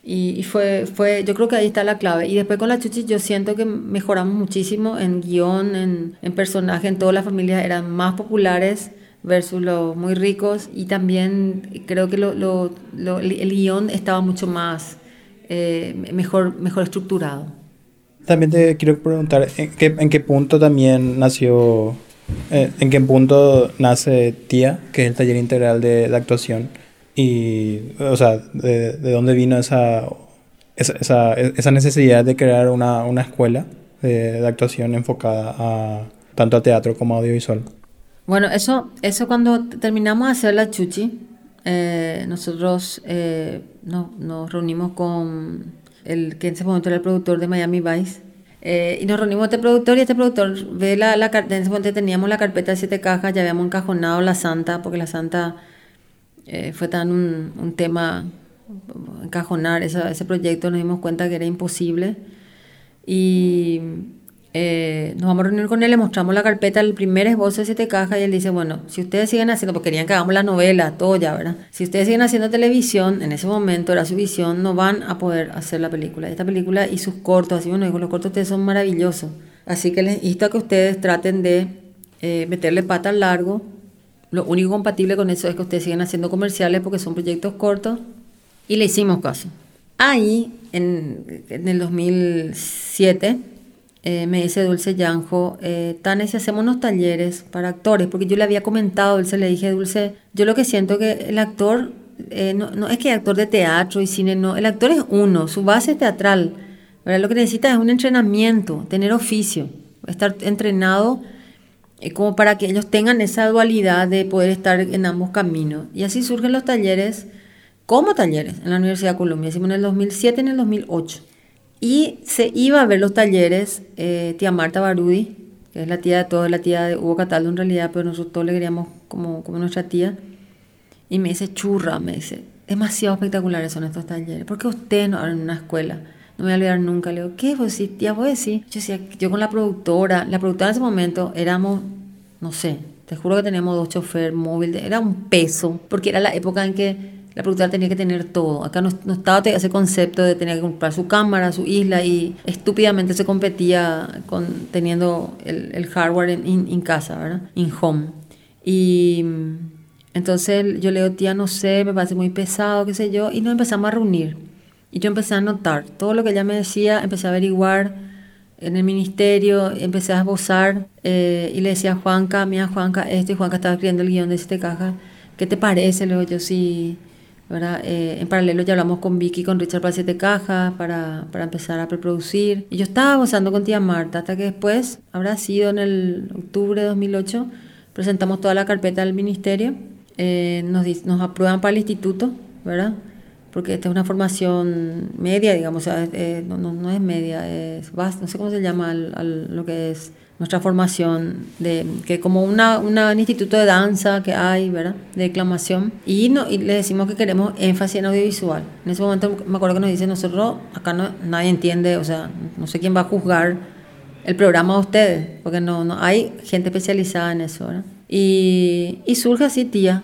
Y, fue, fue, yo creo que ahí está la clave. Y después con la Chuchi yo siento que mejoramos muchísimo en guion, en, en personaje, en todas las familias eran más populares versus los muy ricos y también creo que lo, lo, el guion estaba mucho más eh, mejor, mejor estructurado. También te quiero preguntar, ¿en qué, en qué punto también nació, eh, en qué punto nace TIA, que es el taller integral de, de actuación? Y, o sea, de, de dónde vino esa, esa, esa, necesidad de crear una, una escuela de, de, actuación enfocada a, tanto a teatro como a audiovisual. Bueno, eso, eso cuando terminamos de hacer la chuchi, eh, nosotros eh, no, nos reunimos con el que en ese momento era el productor de Miami Vice. Eh, y nos reunimos este productor y este productor ve la, la en ese momento teníamos la carpeta de siete cajas, ya habíamos encajonado la Santa, porque la Santa eh, fue tan un, un, tema, encajonar ese proyecto, nos dimos cuenta que era imposible. Y eh, nos vamos a reunir con él, le mostramos la carpeta, el primer esbozo de siete cajas, y él dice, bueno, si ustedes siguen haciendo, porque querían que hagamos la novela, todo ya, ¿verdad? Si ustedes siguen haciendo televisión, en ese momento era su visión, no van a poder hacer la película. Esta película y sus cortos, así bueno, dijo, los cortos ustedes son maravillosos. Así que les insto a que ustedes traten de eh, meterle pata al largo, lo único compatible con eso es que ustedes siguen haciendo comerciales porque son proyectos cortos y le hicimos caso. Ahí, en, en el 2007, eh, me dice Dulce Yanjo, eh, Tane, si hacemos unos talleres para actores, porque yo le había comentado, Dulce, le dije, Dulce, yo lo que siento que el actor, eh, no, no, es que actor de teatro y cine, no, el actor es uno, su base es teatral, ¿verdad? lo que necesita es un entrenamiento, tener oficio, estar entrenado eh, como para que ellos tengan esa dualidad de poder estar en ambos caminos. Y así surgen los talleres, como talleres, en la Universidad de Colombia. Hicimos en el 2007 y en el 2008. Y se iba a ver los talleres eh, tía Marta Barudi, que es la tía de todos, la tía de Hugo Cataldo en realidad, pero nosotros todos le queríamos como, como nuestra tía. Y me dice, churra, me dice, demasiado espectaculares son estos talleres. ¿Por qué ustedes no abren una escuela? No me voy a olvidar nunca. Le digo, ¿qué? Pues sí, tía, voy a decir. Yo decía, yo con la productora, la productora en ese momento éramos, no sé, te juro que teníamos dos choferes móviles, era un peso, porque era la época en que la productora tenía que tener todo. Acá no, no, estaba ese concepto de tener que comprar su cámara, su isla y estúpidamente se competía con teniendo el, el hardware en, casa, ¿verdad? In home. Y entonces yo le digo, tía, no sé, me parece muy pesado, qué sé yo, y nos empezamos a reunir. Y yo empecé a notar todo lo que ella me decía, empecé a averiguar en el ministerio, empecé a esbozar eh, y le decía a Juanca, mira Juanca, esto y Juanca estaba escribiendo el guion de Siete Cajas, ¿qué te parece? Luego yo sí, ¿verdad? Eh, en paralelo ya hablamos con Vicky, con Richard para Siete Cajas, para, para empezar a preproducir. Y yo estaba gozando con tía Marta, hasta que después, habrá sido en el octubre de 2008, presentamos toda la carpeta del ministerio, eh, nos, nos aprueban para el instituto, ¿verdad? Porque esta es una formación media, digamos, o sea, eh, no, no, no, es media, es no sé cómo se llama al, al, lo que es nuestra formación, de, que como una, una, un instituto de danza que hay, ¿verdad? De declamación, y, no, y le decimos que queremos énfasis en audiovisual. En ese momento me acuerdo que nos dice, nosotros, acá no, nadie entiende, o sea, no sé quién va a juzgar el programa a ustedes, porque no, no hay gente especializada en eso, ¿verdad? Y, y surge así, tía,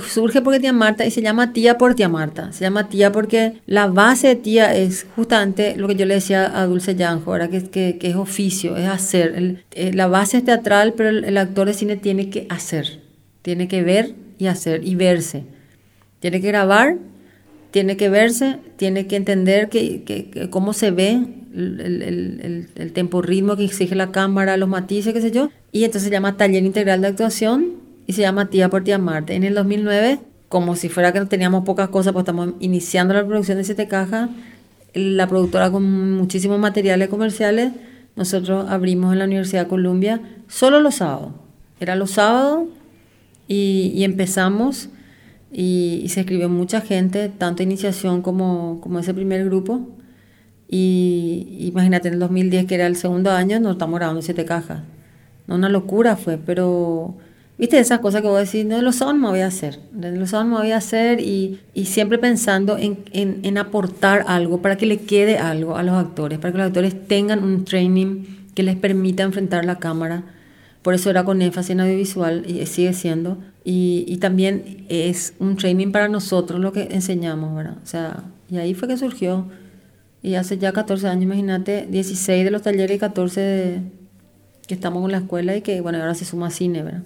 surge porque tía Marta y se llama tía por tía Marta. Se llama tía porque la base de tía es justamente lo que yo le decía a Dulce Yanjo, ahora que, que, que, es oficio, es hacer. El, eh, la base es teatral, pero el, el, actor de cine tiene que hacer, tiene que ver y hacer y verse. Tiene que grabar, tiene que verse, tiene que entender que, que cómo se ve el, el, el, tempo ritmo que exige la cámara, los matices, qué sé yo. Y entonces se llama taller integral de actuación y se llama Tía por Tía Marte. En el 2009, como si fuera que teníamos pocas cosas, pues estamos iniciando la producción de Siete Cajas, la productora con muchísimos materiales comerciales, nosotros abrimos en la Universidad de Columbia solo los sábados. Era los sábados y, y empezamos y, y, se escribió mucha gente, tanto iniciación como, como ese primer grupo. Y imagínate, en el 2010, que era el segundo año, nos estamos grabando siete cajas. No, una locura fue, pero Viste esas cosas que vos decís, no, los sábados me voy a hacer, los sábados me voy a hacer y, y siempre pensando en, en, en, aportar algo para que le quede algo a los actores, para que los actores tengan un training que les permita enfrentar la cámara. Por eso era con énfasis en audiovisual y sigue siendo. Y, y también es un training para nosotros lo que enseñamos, ¿verdad? O sea, y ahí fue que surgió. Y hace ya 14 años, imagínate, 16 de los talleres y 14 de, que estamos en la escuela y que, bueno, ahora se suma cine, ¿verdad?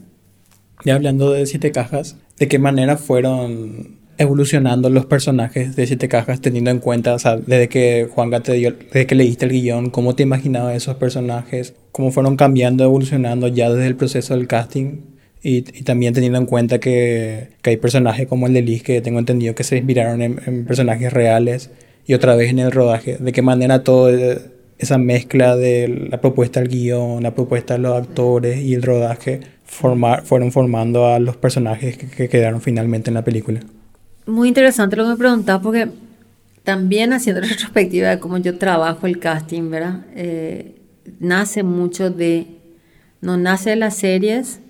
Y hablando de Siete Cajas, ¿de qué manera fueron evolucionando los personajes de Siete Cajas teniendo en cuenta, o sea, desde que Juan te dio, desde que leíste el guion, cómo te imaginabas esos personajes, cómo fueron cambiando, evolucionando ya desde el proceso del casting y, y también teniendo en cuenta que, que, hay personajes como el de Liz que tengo entendido que se inspiraron en, en, personajes reales y otra vez en el rodaje, de qué manera todo esa mezcla de la propuesta del guion, la propuesta de los actores y el rodaje formar, fueron formando a los personajes que, que quedaron finalmente en la película muy interesante lo que me preguntaba porque también haciendo retrospectiva de cómo yo trabajo el casting, ¿verdad? Eh, nace mucho de, no nace de las series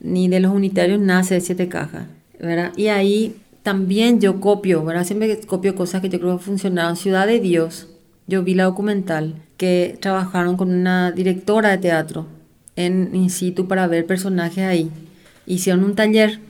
ni de los unitarios, nace de siete cajas, ¿verdad? Y ahí también yo copio, ¿verdad? Siempre copio cosas que yo creo que funcionaron. Ciudad de Dios, yo vi la documental que trabajaron con una directora de teatro en in situ para ver personajes ahí. Hicieron un taller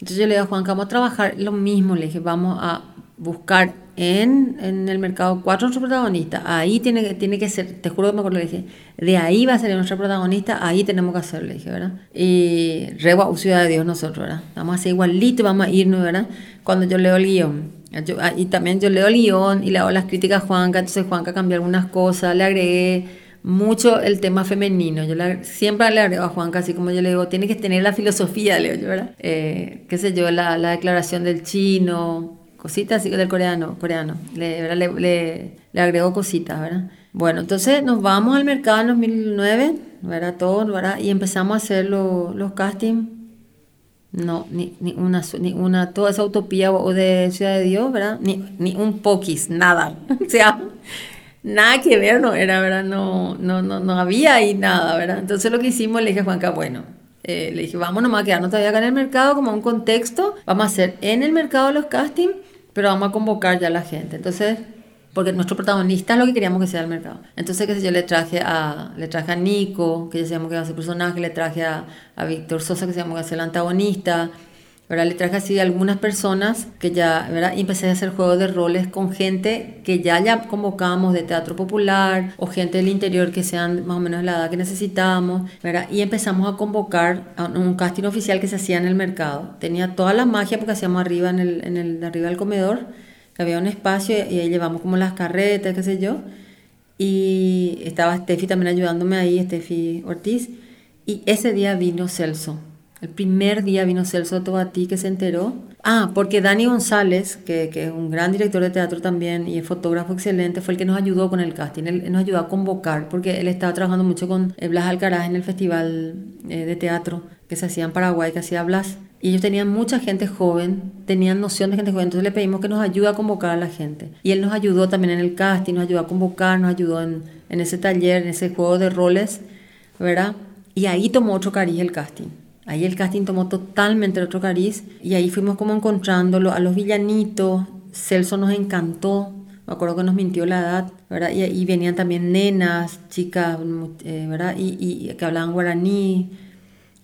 entonces yo le dije a Juan, vamos a trabajar lo mismo. Le dije, vamos a buscar en, en el mercado cuatro nuestros protagonistas. Ahí tiene que, tiene que ser, te juro que me acuerdo, le dije, de ahí va a ser nuestro protagonista, ahí tenemos que hacerlo, le dije, ¿verdad? Y re ciudad de Dios nosotros, ¿verdad? Vamos a hacer igualito, vamos a irnos, ¿verdad? Cuando yo leo el guion. Ah, y también yo leo el guion y le hago las críticas a Juanca, entonces Juanca cambió algunas cosas, le agregué mucho el tema femenino. Yo siempre le agrego a Juan, así como yo le digo, tiene que tener la filosofía, leo yo, ¿verdad? Eh, qué sé yo, la, la, declaración del chino, cositas así del coreano, coreano. Le, le, le, le, agrego cositas, ¿verdad? Bueno, entonces nos vamos al mercado en 2009, ¿verdad? Todo, ¿verdad? Y empezamos a hacer los castings. No, ni, ni, una, ni una, toda esa utopía o de Ciudad de Dios, ¿verdad? Ni, ni un poquis, nada. o sea, nada que ver, no era, ¿verdad? No, no, no, no había ahí nada, ¿verdad? Entonces lo que hicimos, le dije a Juanca, bueno, eh, le dije, vamos nomás a quedarnos todavía acá en el mercado como un contexto, vamos a hacer en el mercado los castings, pero vamos a convocar ya a la gente. Entonces, porque nuestro protagonista es lo que queríamos que sea el mercado. Entonces, qué sé yo, le traje a, le traje a Nico, que ya sabíamos que iba a ser personaje, le traje a, a Víctor Sosa, que sabíamos que iba a ser el antagonista, ¿verdad? Le traje así algunas personas que ya, ¿verdad? Y empecé a hacer juegos de roles con gente que ya ya convocamos de teatro popular o gente del interior que sean más o menos la edad que necesitábamos, ¿verdad? Y empezamos a convocar a un casting oficial que se hacía en el mercado. Tenía toda la magia porque hacíamos arriba en el, en el arriba del comedor, que había un espacio y ahí llevamos como las carretas, qué sé yo. Y estaba Steffi también ayudándome ahí, Steffi Ortiz. Y ese día vino Celso el primer día vino Celso ti que se enteró. Ah, porque Dani González, que, que, es un gran director de teatro también y es fotógrafo excelente, fue el que nos ayudó con el casting. Él, nos ayudó a convocar, porque él estaba trabajando mucho con eh, Blas Alcaraz en el festival eh, de teatro que se hacía en Paraguay, que hacía Blas. Y ellos tenían mucha gente joven, tenían noción de gente joven, entonces le pedimos que nos ayude a convocar a la gente. Y él nos ayudó también en el casting, nos ayudó a convocar, nos ayudó en, en ese taller, en ese juego de roles, ¿verdad? Y ahí tomó otro cariz el casting. Ahí el casting tomó totalmente otro cariz y ahí fuimos como encontrándolo a los villanitos. Celso nos encantó, me acuerdo que nos mintió la edad, ¿verdad? Y, ahí venían también nenas, chicas, eh, ¿verdad? Y, y, que hablaban guaraní.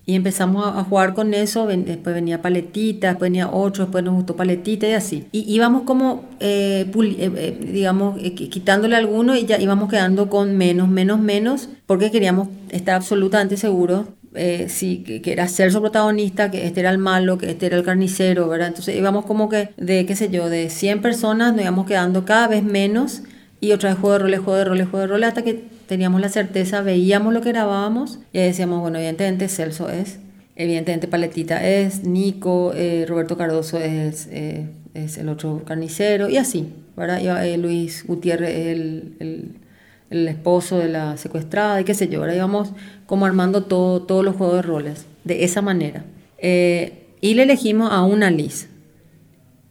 Y empezamos a, jugar con eso, después venía paletita, después venía otro, después nos gustó paletita y así. Y íbamos como, eh, eh, digamos, quitándole alguno y ya íbamos quedando con menos, menos, menos, porque queríamos estar absolutamente seguros eh, sí, que, era ser su protagonista, que este era el malo, que este era el carnicero, ¿verdad? Entonces íbamos como que de, qué sé yo, de 100 personas nos íbamos quedando cada vez menos y otra vez juego de roles, juego de roles, juego de roles, hasta que teníamos la certeza, veíamos lo que grabábamos y decíamos, bueno, evidentemente Celso es, evidentemente Paletita es, Nico, eh, Roberto Cardoso es, eh, es el otro carnicero y así, ¿verdad? Y, Luis Gutiérrez el, el el esposo de la secuestrada y qué sé yo. Ahora íbamos como armando todo, todos los juegos de roles de esa manera. Eh, y le elegimos a una Liz.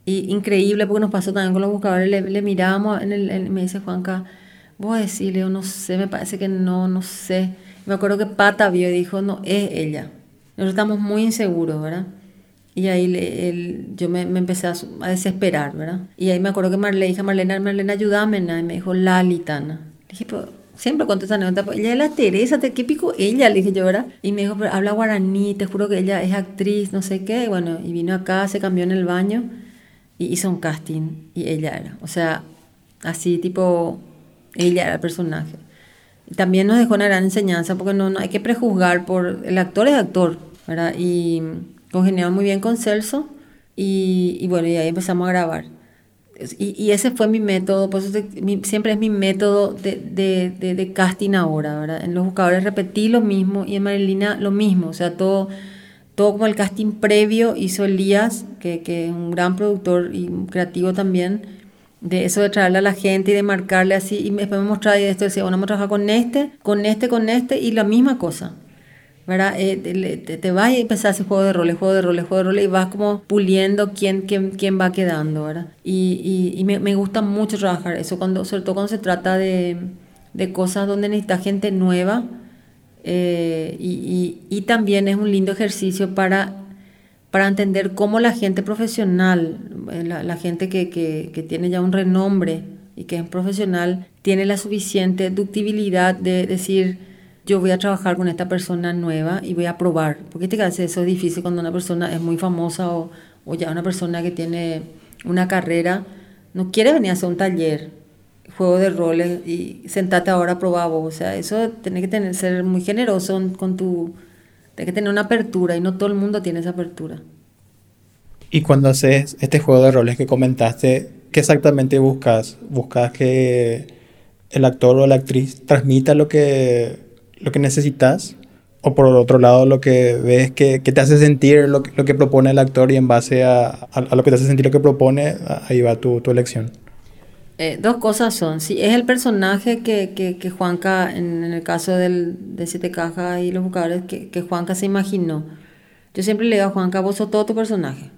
Y increíble porque nos pasó también con los buscadores. Le, le mirábamos, en el, me dice Juanca, voy a decirle, yo no sé, me parece que no, no sé. Me acuerdo que Pata vio y dijo, no, es ella. Nosotros estamos muy inseguros, ¿verdad? Y ahí le, yo me, me, empecé a, a, desesperar, ¿verdad? Y ahí me acuerdo que Marlene, dije, Marlene, Marlene, ayúdame, y me dijo, Lalitana. Siempre cuento esa anécdota, pues, ella es la Teresa, ¿qué pico ella? Le dije yo, ¿verdad? Y me dijo, pero habla guaraní, te juro que ella es actriz, no sé qué. Bueno, y vino acá, se cambió en el baño y hizo un casting y ella era. O sea, así tipo, ella era el personaje. Y también nos dejó una gran enseñanza porque no, hay que prejuzgar por, el actor es actor, ¿verdad? Y congenió muy bien con Celso y, y bueno, y ahí empezamos a grabar. Y, y, ese fue mi método, pues siempre es mi método de, de, de, casting ahora, ¿verdad? En los buscadores repetí lo mismo y en Marilina lo mismo, o sea, todo, todo como el casting previo hizo Elías, que, que es un gran productor y creativo también, de eso de traerle a la gente y de marcarle así, y después me mostraba y esto decía, bueno, vamos a trabajar con este, con este, con este, y la misma cosa. ¿Verdad? Eh, te, te, vas y empezás a hacer juego de roles, juego de roles, juego de roles y vas como puliendo quién, quién, quién va quedando, ¿verdad? Y, y, y me, me, gusta mucho trabajar eso, cuando, sobre todo cuando se trata de, de cosas donde necesita gente nueva eh, y, y, también es un lindo ejercicio para, para entender cómo la gente profesional, eh, la, la gente que, que, que tiene ya un renombre y que es profesional, tiene la suficiente ductibilidad de decir, yo voy a trabajar con esta persona nueva y voy a probar. Porque te hace eso es difícil cuando una persona es muy famosa o, o, ya una persona que tiene una carrera, no quiere venir a hacer un taller, juego de roles y sentarte ahora a probar vos. O sea, eso tiene que tener, ser muy generoso con tu... Tiene que tener una apertura y no todo el mundo tiene esa apertura. Y cuando haces este juego de roles que comentaste, ¿qué exactamente buscas? ¿Buscas que el actor o la actriz transmita lo que lo que necesitas o por otro lado lo que ves que, que te hace sentir lo que, lo que, propone el actor y en base a, a, lo que te hace sentir lo que propone, ahí va tu, tu elección. Eh, dos cosas son, si es el personaje que, que, que Juanca, en, en, el caso del, de Siete Cajas y los buscadores, que, que Juanca se imaginó. Yo siempre le digo a Juanca, vos sos todo tu personaje.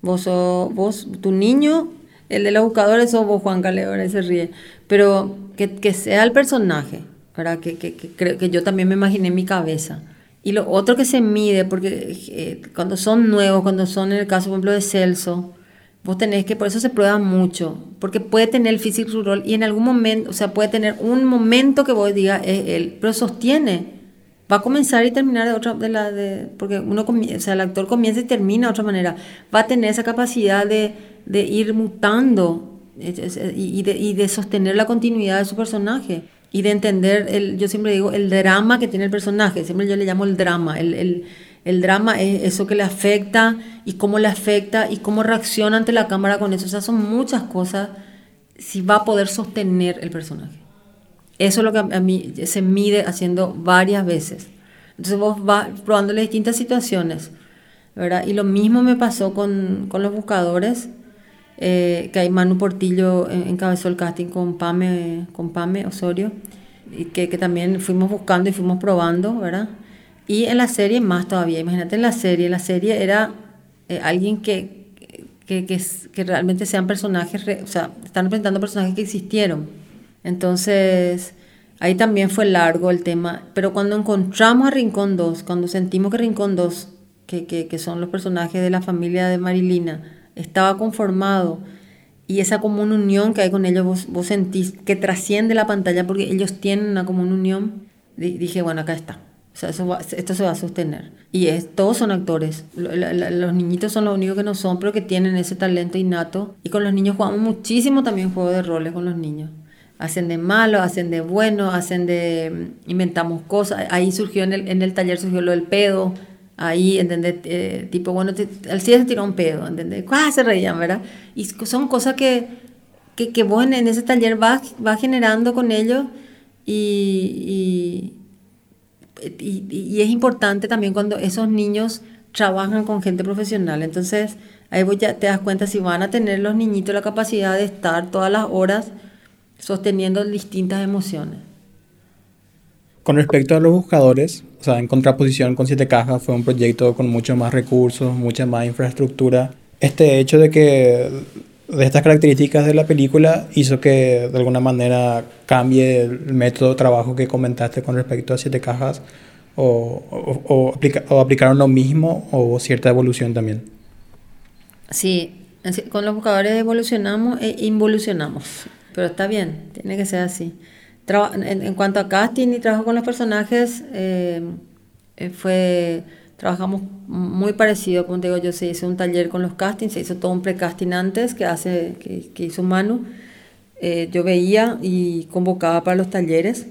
Vos sos, vos, tu niño, el de los buscadores sos vos, Juanca, le se ríe. Pero que, que sea el personaje, que, que, que, que yo también me imaginé en mi cabeza. Y lo otro que se mide, porque eh, cuando son nuevos, cuando son en el caso, por ejemplo, de Celso, vos tenés que, por eso se prueba mucho, porque puede tener el físico rol y en algún momento, o sea, puede tener un momento que vos digas es él, pero sostiene. Va a comenzar y terminar de otra, de la, de, porque uno, o sea, el actor comienza y termina de otra manera. Va a tener esa capacidad de, de ir mutando y de, y de sostener la continuidad de su personaje y de entender, el, yo siempre digo, el drama que tiene el personaje, siempre yo le llamo el drama, el, el, el, drama es eso que le afecta y cómo le afecta y cómo reacciona ante la cámara con eso, o sea, son muchas cosas si va a poder sostener el personaje. Eso es lo que a mí se mide haciendo varias veces. Entonces vos vas probándole distintas situaciones, ¿verdad? Y lo mismo me pasó con, con los buscadores, eh, que Manu Portillo encabezó el casting con Pame, con Pame Osorio, y que, que, también fuimos buscando y fuimos probando, ¿verdad? Y en la serie más todavía, imagínate en la serie, la serie era eh, alguien que, que, que, que, realmente sean personajes, o sea, están representando personajes que existieron. Entonces, ahí también fue largo el tema, pero cuando encontramos a Rincón 2, cuando sentimos que Rincón 2, que, que, que son los personajes de la familia de Marilina, estaba conformado y esa común unión que hay con ellos, vos, vos sentís que trasciende la pantalla porque ellos tienen una común unión, dije, bueno, acá está. O sea, eso esto se va a sostener. Y es, todos son actores. Los niñitos son los únicos que no son, pero que tienen ese talento innato. Y con los niños jugamos muchísimo también juego de roles con los niños. Hacen de malo, hacen de bueno, hacen de... inventamos cosas. Ahí surgió en el, en el taller, surgió lo del pedo ahí, ¿entendés? Eh, tipo, bueno, al cielo se tiró un pedo, ¿entendés? ¡Ah! Se reían, ¿verdad? Y son cosas que, que, que vos en, ese taller vas, vas generando con ellos y, y, y, es importante también cuando esos niños trabajan con gente profesional. Entonces, ahí vos ya te das cuenta si van a tener los niñitos la capacidad de estar todas las horas sosteniendo distintas emociones. Con respecto a los buscadores, o sea, en contraposición con Siete Cajas, fue un proyecto con muchos más recursos, mucha más infraestructura. Este hecho de que de estas características de la película hizo que de alguna manera cambie el método de trabajo que comentaste con respecto a Siete Cajas o, o, o, aplica, o aplicaron lo mismo o cierta evolución también. Sí, con los buscadores evolucionamos e involucionamos, pero está bien, tiene que ser así en, cuanto a casting y trabajo con los personajes, eh, eh, fue trabajamos muy parecido, como te digo, yo se hizo un taller con los castings, se hizo todo un precasting antes que, hace, que, hizo Manu. Eh, yo veía y convocaba para los talleres.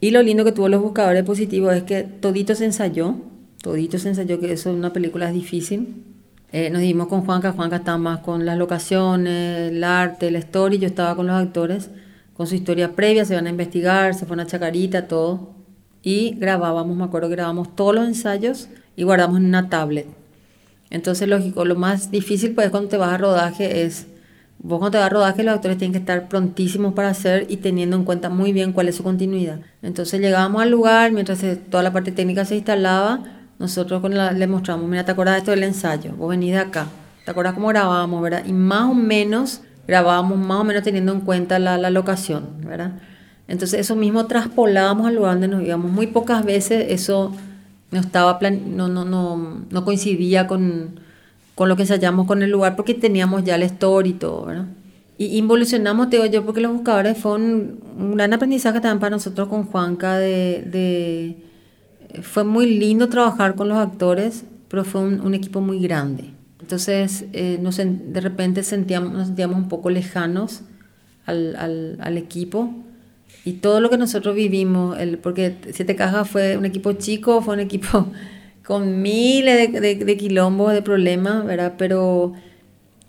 Y lo lindo que tuvo los buscadores positivos es que todito se ensayó, todito se ensayó, que eso en una película es difícil. Eh, nos dimos con Juanca, Juanca estaba más con las locaciones, el arte, la historia, yo estaba con los actores, con su historia previa, se van a investigar, se fue una chacarita, todo. Y grabábamos, me acuerdo que grabamos todos los ensayos y guardamos en una tablet. Entonces, lógico, lo más difícil pues cuando te vas a rodaje es, vos cuando te vas a rodaje los actores tienen que estar prontísimos para hacer y teniendo en cuenta muy bien cuál es su continuidad. Entonces llegábamos al lugar, mientras toda la parte técnica se instalaba, nosotros le mostramos, mira, ¿te acuerdas de esto del ensayo? Vos venís acá, ¿te acuerdas cómo grabábamos, verdad? Y más o menos grabábamos, más o menos teniendo en cuenta la, la locación, ¿verdad? Entonces eso mismo traspolábamos al lugar donde nos íbamos. Muy pocas veces eso no estaba no, no, no, no coincidía con, con lo que ensayamos con el lugar porque teníamos ya el story y todo, ¿verdad? Y involucionamos, te digo yo, porque los buscadores fue un, gran aprendizaje también para nosotros con Juanca de, de, fue muy lindo trabajar con los actores, pero fue un, equipo muy grande. Entonces, eh, nos, de repente sentíamos, nos sentíamos un poco lejanos al, al, al equipo y todo lo que nosotros vivimos, el, porque Siete Cajas fue un equipo chico, fue un equipo con miles de, de, quilombos, de problemas, ¿verdad? Pero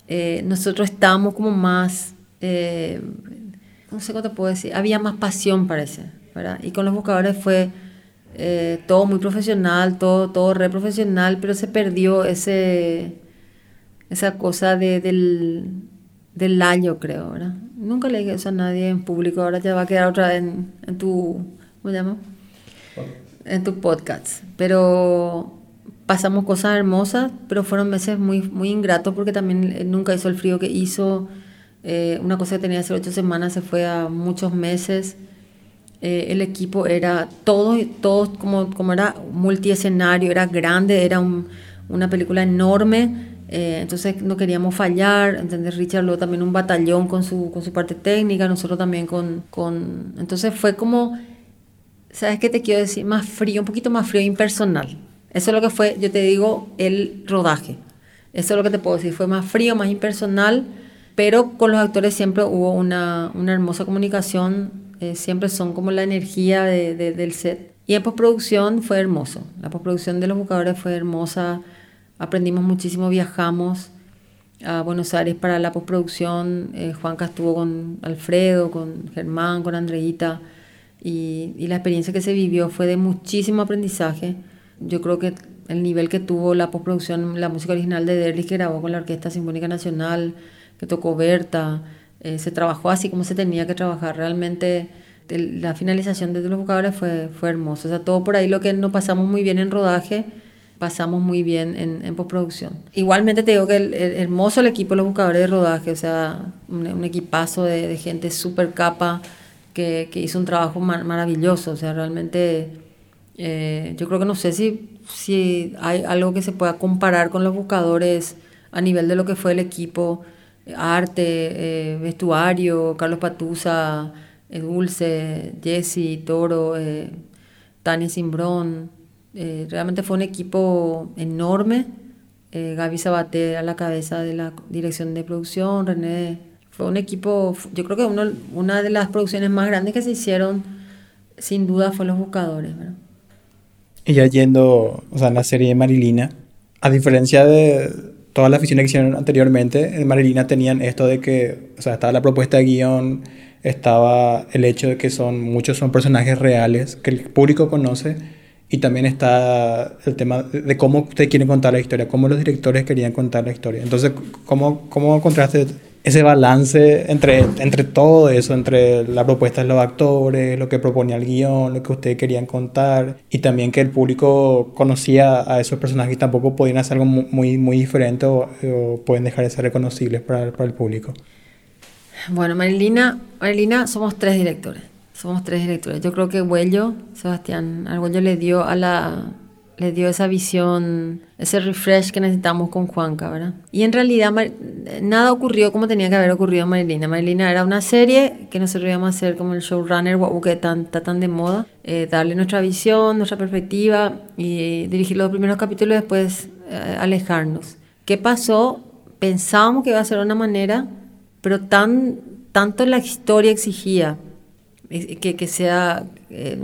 eh, nosotros estábamos como más, eh, no sé cómo te puedo decir, había más pasión parece, ¿verdad? Y con los buscadores fue eh, todo muy profesional, todo, todo re profesional, pero se perdió ese, esa cosa de, del, del año, creo, ¿verdad? Nunca le dije eso a nadie en público, ahora ya va a quedar otra vez en, en tu, ¿cómo se llama? En tu podcast. Pero pasamos cosas hermosas, pero fueron meses muy, muy ingratos porque también nunca hizo el frío que hizo. Eh, una cosa que tenía hace ocho semanas se fue a muchos meses. Eh, el equipo era todo, todo como, como era multiescenario, era grande, era un, una película enorme eh, entonces no queríamos fallar, ¿entendés? Richard luego también un batallón con su, con su parte técnica, nosotros también con, con... Entonces fue como, ¿sabes qué te quiero decir? Más frío, un poquito más frío, impersonal. Eso es lo que fue, yo te digo, el rodaje. Eso es lo que te puedo decir, fue más frío, más impersonal, pero con los actores siempre hubo una, una hermosa comunicación, eh, siempre son como la energía de, del set. Y en postproducción fue hermoso, la postproducción de los buscadores fue hermosa aprendimos muchísimo, viajamos a Buenos Aires para la postproducción. Eh, Juanca estuvo con Alfredo, con Germán, con Andreita, y, la experiencia que se vivió fue de muchísimo aprendizaje. Yo creo que el nivel que tuvo la postproducción, la música original de Derlis, que grabó con la Orquesta Sinfónica Nacional, que tocó Berta, eh, se trabajó así como se tenía que trabajar. Realmente la finalización de los buscadores fue, fue hermoso. O sea, todo por ahí lo que nos pasamos muy bien en rodaje pasamos muy bien en, en postproducción. Igualmente te digo que el, hermoso el equipo de los buscadores de rodaje, o sea, un, equipazo de, gente súper capa que, que, hizo un trabajo maravilloso, o sea, realmente eh, yo creo que no sé si, si hay algo que se pueda comparar con los buscadores a nivel de lo que fue el equipo, arte, eh, vestuario, Carlos Patusa, eh, Dulce, Jesse, Toro, Tania Simbrón. Eh, realmente fue un equipo enorme. Eh, Gaby Sabater a la cabeza de la dirección de producción, René. Fue un equipo, yo creo que uno, una de las producciones más grandes que se hicieron, sin duda, fue Los Buscadores. Y ya yendo, o sea, en la serie de Marilina, a diferencia de todas las ficciones que hicieron anteriormente, en Marilina tenían esto de que, o sea, estaba la propuesta de guion, estaba el hecho de que son muchos son personajes reales que el público conoce y también está el tema de cómo ustedes quieren contar la historia, cómo los directores querían contar la historia. Entonces, ¿cómo, cómo encontraste ese balance entre, entre todo eso, entre la propuesta de los actores, lo que proponía el guion, lo que ustedes querían contar, y también que el público conocía a esos personajes y tampoco podían hacer algo muy, muy diferente o, pueden dejar de ser reconocibles para, para el público? Bueno, Marilina, Marilina somos tres directores somos tres directores. Yo creo que Huello, Sebastián Argüello le dio a la, les dio esa visión, ese refresh que necesitamos con Juanca, ¿verdad? Y en realidad nada ocurrió como tenía que haber ocurrido en Marilina. Marilina era una serie que nosotros íbamos a hacer como el showrunner, que está tan de moda, eh, darle nuestra visión, nuestra perspectiva y dirigir los primeros capítulos y después eh, alejarnos. ¿Qué pasó? Pensábamos que iba a ser una manera, pero tan, tanto la historia exigía que, que sea, eh,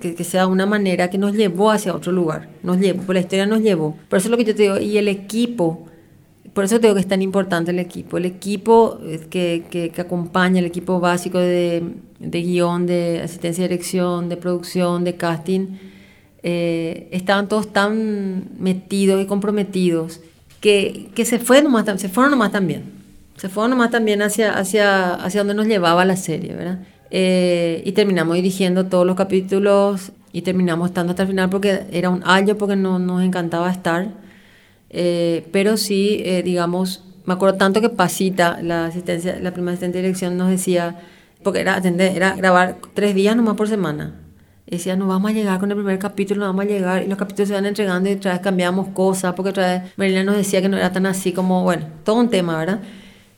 que, que, sea una manera que nos llevó hacia otro lugar, nos llevó, por la historia nos llevó. Por eso es lo que yo te digo, y el equipo, por eso te digo que es tan importante el equipo, el equipo que, que, que acompaña, el equipo básico de, de, guion, de asistencia de dirección, de producción, de casting, eh, estaban todos tan metidos y comprometidos que, que se, fue nomás, se fueron nomás también. Se fueron nomás también hacia, hacia, hacia donde nos llevaba la serie, ¿verdad? Eh, y terminamos dirigiendo todos los capítulos y terminamos estando hasta el final porque era un año, porque no, nos encantaba estar. Eh, pero sí, eh, digamos, me acuerdo tanto que Pasita, la, asistencia, la primera asistente de dirección, nos decía, porque era, era grabar tres días nomás por semana. Decía, no vamos a llegar con el primer capítulo, no vamos a llegar. Y los capítulos se van entregando y otra vez cambiamos cosas, porque otra vez Marilena nos decía que no era tan así como, bueno, todo un tema, ¿verdad?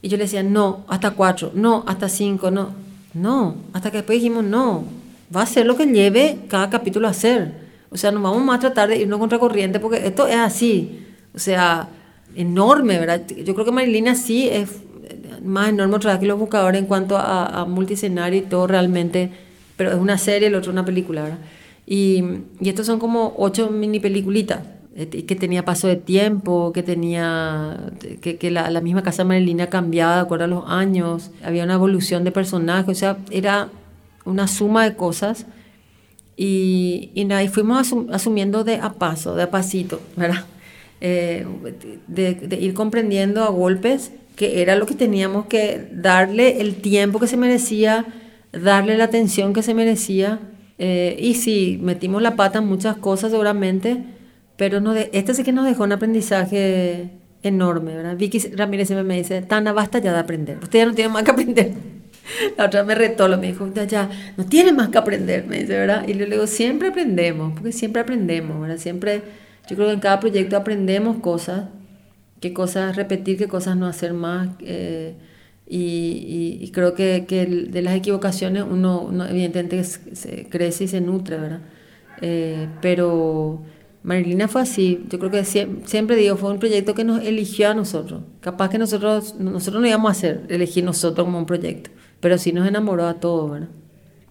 Y yo le decía, no, hasta cuatro, no, hasta cinco, no. No, hasta que después dijimos, no, va a ser lo que lleve cada capítulo a ser. O sea, no vamos más a tratar de irnos contra corriente porque esto es así. O sea, enorme, ¿verdad? Yo creo que Marilina sí es más enorme otra vez que los buscadores en cuanto a, a multiscenario y todo realmente, pero es una serie, el otro una película, ¿verdad? Y, y estos son como ocho mini peliculitas que tenía paso de tiempo, que tenía que, que la, la, misma casa Marilina cambiaba de acuerdo a los años, había una evolución de personajes, o sea, era una suma de cosas y, y, nada, fuimos asumiendo de a paso, de a pasito, ¿verdad? Eh, de, de, ir comprendiendo a golpes que era lo que teníamos que darle el tiempo que se merecía, darle la atención que se merecía. Eh, y sí, metimos la pata en muchas cosas seguramente, pero no de, este sí que nos dejó un aprendizaje enorme, ¿verdad? Vicky Ramírez siempre me dice, Tana, basta ya de aprender. Usted ya no tiene más que aprender. La otra me retó, lo me dijo, ya, no tiene más que aprender, me dice, ¿verdad? Y yo le digo, siempre aprendemos, porque siempre aprendemos, ¿verdad? Siempre, yo creo que en cada proyecto aprendemos cosas, qué cosas repetir, qué cosas no hacer más. Eh, y, y, creo que, que, de las equivocaciones uno, uno evidentemente se crece y se nutre, ¿verdad? Eh, pero Marilina fue así, yo creo que siempre, digo, fue un proyecto que nos eligió a nosotros. Capaz que nosotros, nosotros no íbamos a hacer, elegir nosotros como un proyecto, pero sí nos enamoró a todos, ¿verdad?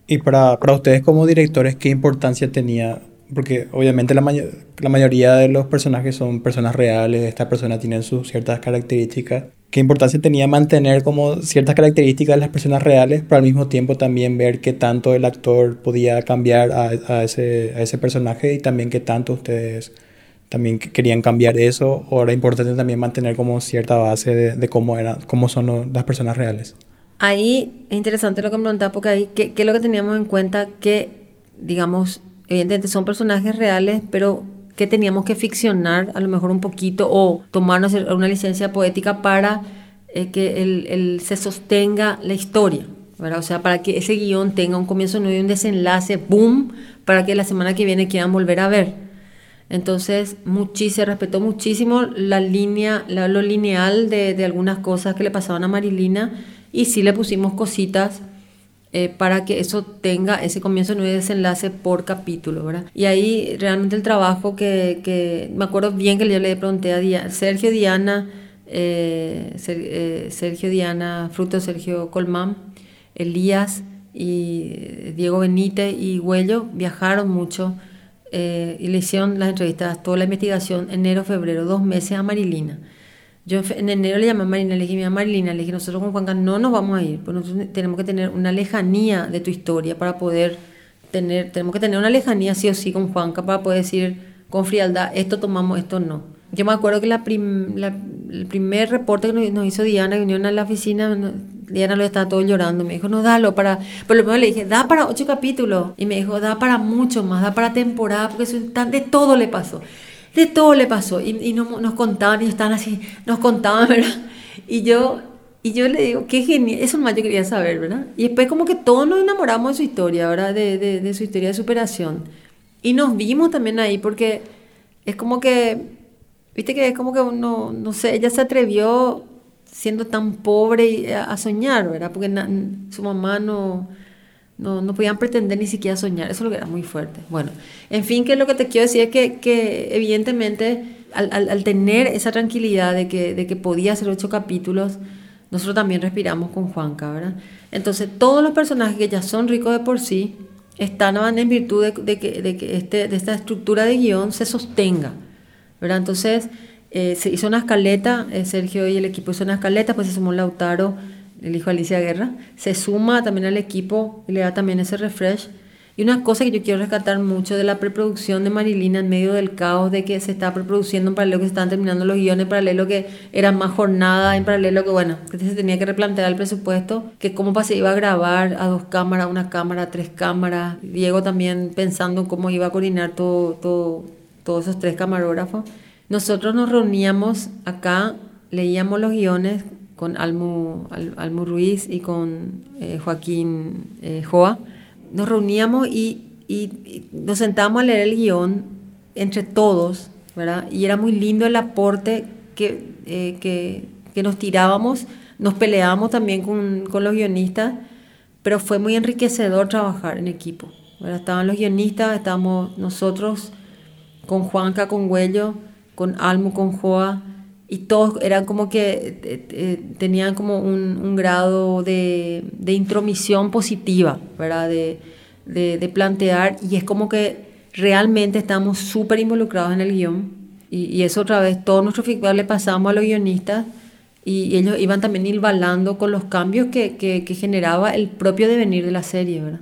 Y para, para ustedes como directores, ¿qué importancia tenía? Porque obviamente la, la mayoría de los personajes son personas reales, estas personas tienen sus ciertas características qué importancia tenía mantener como ciertas características de las personas reales, pero al mismo tiempo también ver qué tanto el actor podía cambiar a, a, ese, a ese personaje y también qué tanto ustedes también querían cambiar eso, o era importante también mantener como cierta base de, de cómo, era, cómo son las personas reales. Ahí es interesante lo que me preguntaba, porque ahí, ¿qué, ¿qué es lo que teníamos en cuenta? Que, digamos, evidentemente son personajes reales, pero que teníamos que ficcionar a lo mejor un poquito o tomarnos una licencia poética para eh, que el, se sostenga la historia, ¿verdad? O sea, para que ese guion tenga un comienzo, no y un desenlace, boom, para que la semana que viene quieran volver a ver. Entonces, se respetó muchísimo la línea, la, lo lineal de, de algunas cosas que le pasaban a Marilina y sí le pusimos cositas eh, para que eso tenga ese comienzo y desenlace por capítulo, ¿verdad? Y ahí realmente el trabajo que, que me acuerdo bien que yo le pregunté a Sergio Diana, eh, eh, Sergio Diana, Fruto Sergio Colmán, Elías y Diego Benítez y Huello viajaron mucho y le hicieron las entrevistas, toda la investigación, enero, febrero, dos meses a Marilina. Yo en enero le llamé a Marina, le dije, mira Marilina, le dije, nosotros con Juanca no nos vamos a ir, pues nosotros tenemos que tener una lejanía de tu historia para poder tener, tenemos que tener una lejanía sí o sí con Juanca para poder decir con frialdad, esto tomamos, esto no. Yo me acuerdo que la, el primer reporte que nos, hizo Diana, que vino a la oficina, Diana lo estaba todo llorando, me dijo, no, dalo para, por lo menos le dije, da para ocho capítulos, y me dijo, da para mucho más, da para temporada, porque eso, de todo le pasó de todo le pasó. Y, y no, nos contaban, y estaban así, nos contaban, ¿verdad? Y yo, y yo le digo, qué genial, eso más yo quería saber, ¿verdad? Y después como que todos nos enamoramos de su historia, ¿verdad? De, de, de, su historia de superación. Y nos vimos también ahí porque es como que, viste que es como que uno, no sé, ella se atrevió siendo tan pobre a, soñar, ¿verdad? Porque su mamá no, no, no, podían pretender ni siquiera soñar, eso es lo que era muy fuerte. Bueno, en fin, que lo que te quiero decir es que, que evidentemente al, al, tener esa tranquilidad de que, de que podía hacer ocho capítulos, nosotros también respiramos con Juanca, ¿verdad? Entonces, todos los personajes que ya son ricos de por sí, están en virtud de, de que, de, que este, de esta estructura de guion se sostenga, ¿verdad? Entonces, eh, se hizo una escaleta, eh, Sergio y el equipo hizo una escaleta, pues se sumó Lautaro, el hijo de Alicia Guerra, se suma también al equipo y le da también ese refresh y una cosa que yo quiero rescatar mucho de la preproducción de Marilina en medio del caos de que se está preproduciendo en paralelo, que se estaban terminando los guiones en paralelo, que era más jornada en paralelo, que bueno, que se tenía que replantear el presupuesto, que cómo se iba a grabar a dos cámaras, una cámara, tres cámaras. Diego también pensando cómo iba a coordinar todo, todo, todos esos tres camarógrafos. Nosotros nos reuníamos acá, leíamos los guiones con Almu, Almu Ruiz y con eh, Joaquín eh, Joa nos reuníamos y, nos sentábamos a leer el guion entre todos, ¿verdad? Y era muy lindo el aporte que, eh, que, nos tirábamos, nos peleábamos también con, con, los guionistas, pero fue muy enriquecedor trabajar en equipo. ¿verdad? Estaban los guionistas, estábamos nosotros con Juanca, con Huello, con Almo, con Joa, y todos eran como que eh, eh, tenían como un, un grado de, de, intromisión positiva, ¿verdad? De, de, plantear, y es como que realmente estamos súper involucrados en el guion, y, y, eso otra vez, todo nuestro feedback le pasamos a los guionistas, y, ellos iban también hilvalando con los cambios que, que, que, generaba el propio devenir de la serie, ¿verdad?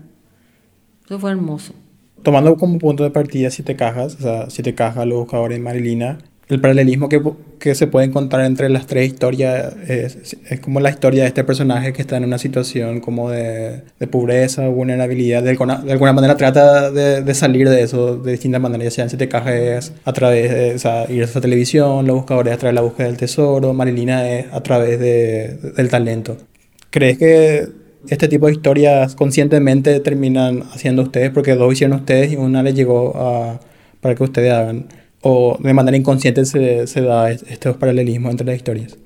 Eso fue hermoso. Tomando como punto de partida Siete Cajas, o sea, Siete Cajas, Los Buscadores y Marilina, el paralelismo que, que, se puede encontrar entre las tres historias es, como la historia de este personaje que está en una situación como de, de pobreza vulnerabilidad. De alguna, de alguna manera trata de, salir de eso de distintas maneras, ya sean siete cajas a través de o a esa televisión, los buscadores a través de la búsqueda del tesoro, Marilina es a través de, del talento. ¿Crees que este tipo de historias conscientemente terminan haciendo ustedes? Porque dos hicieron ustedes y una les llegó a, para que ustedes hagan o de manera inconsciente se, se da estos paralelismos entre las historias.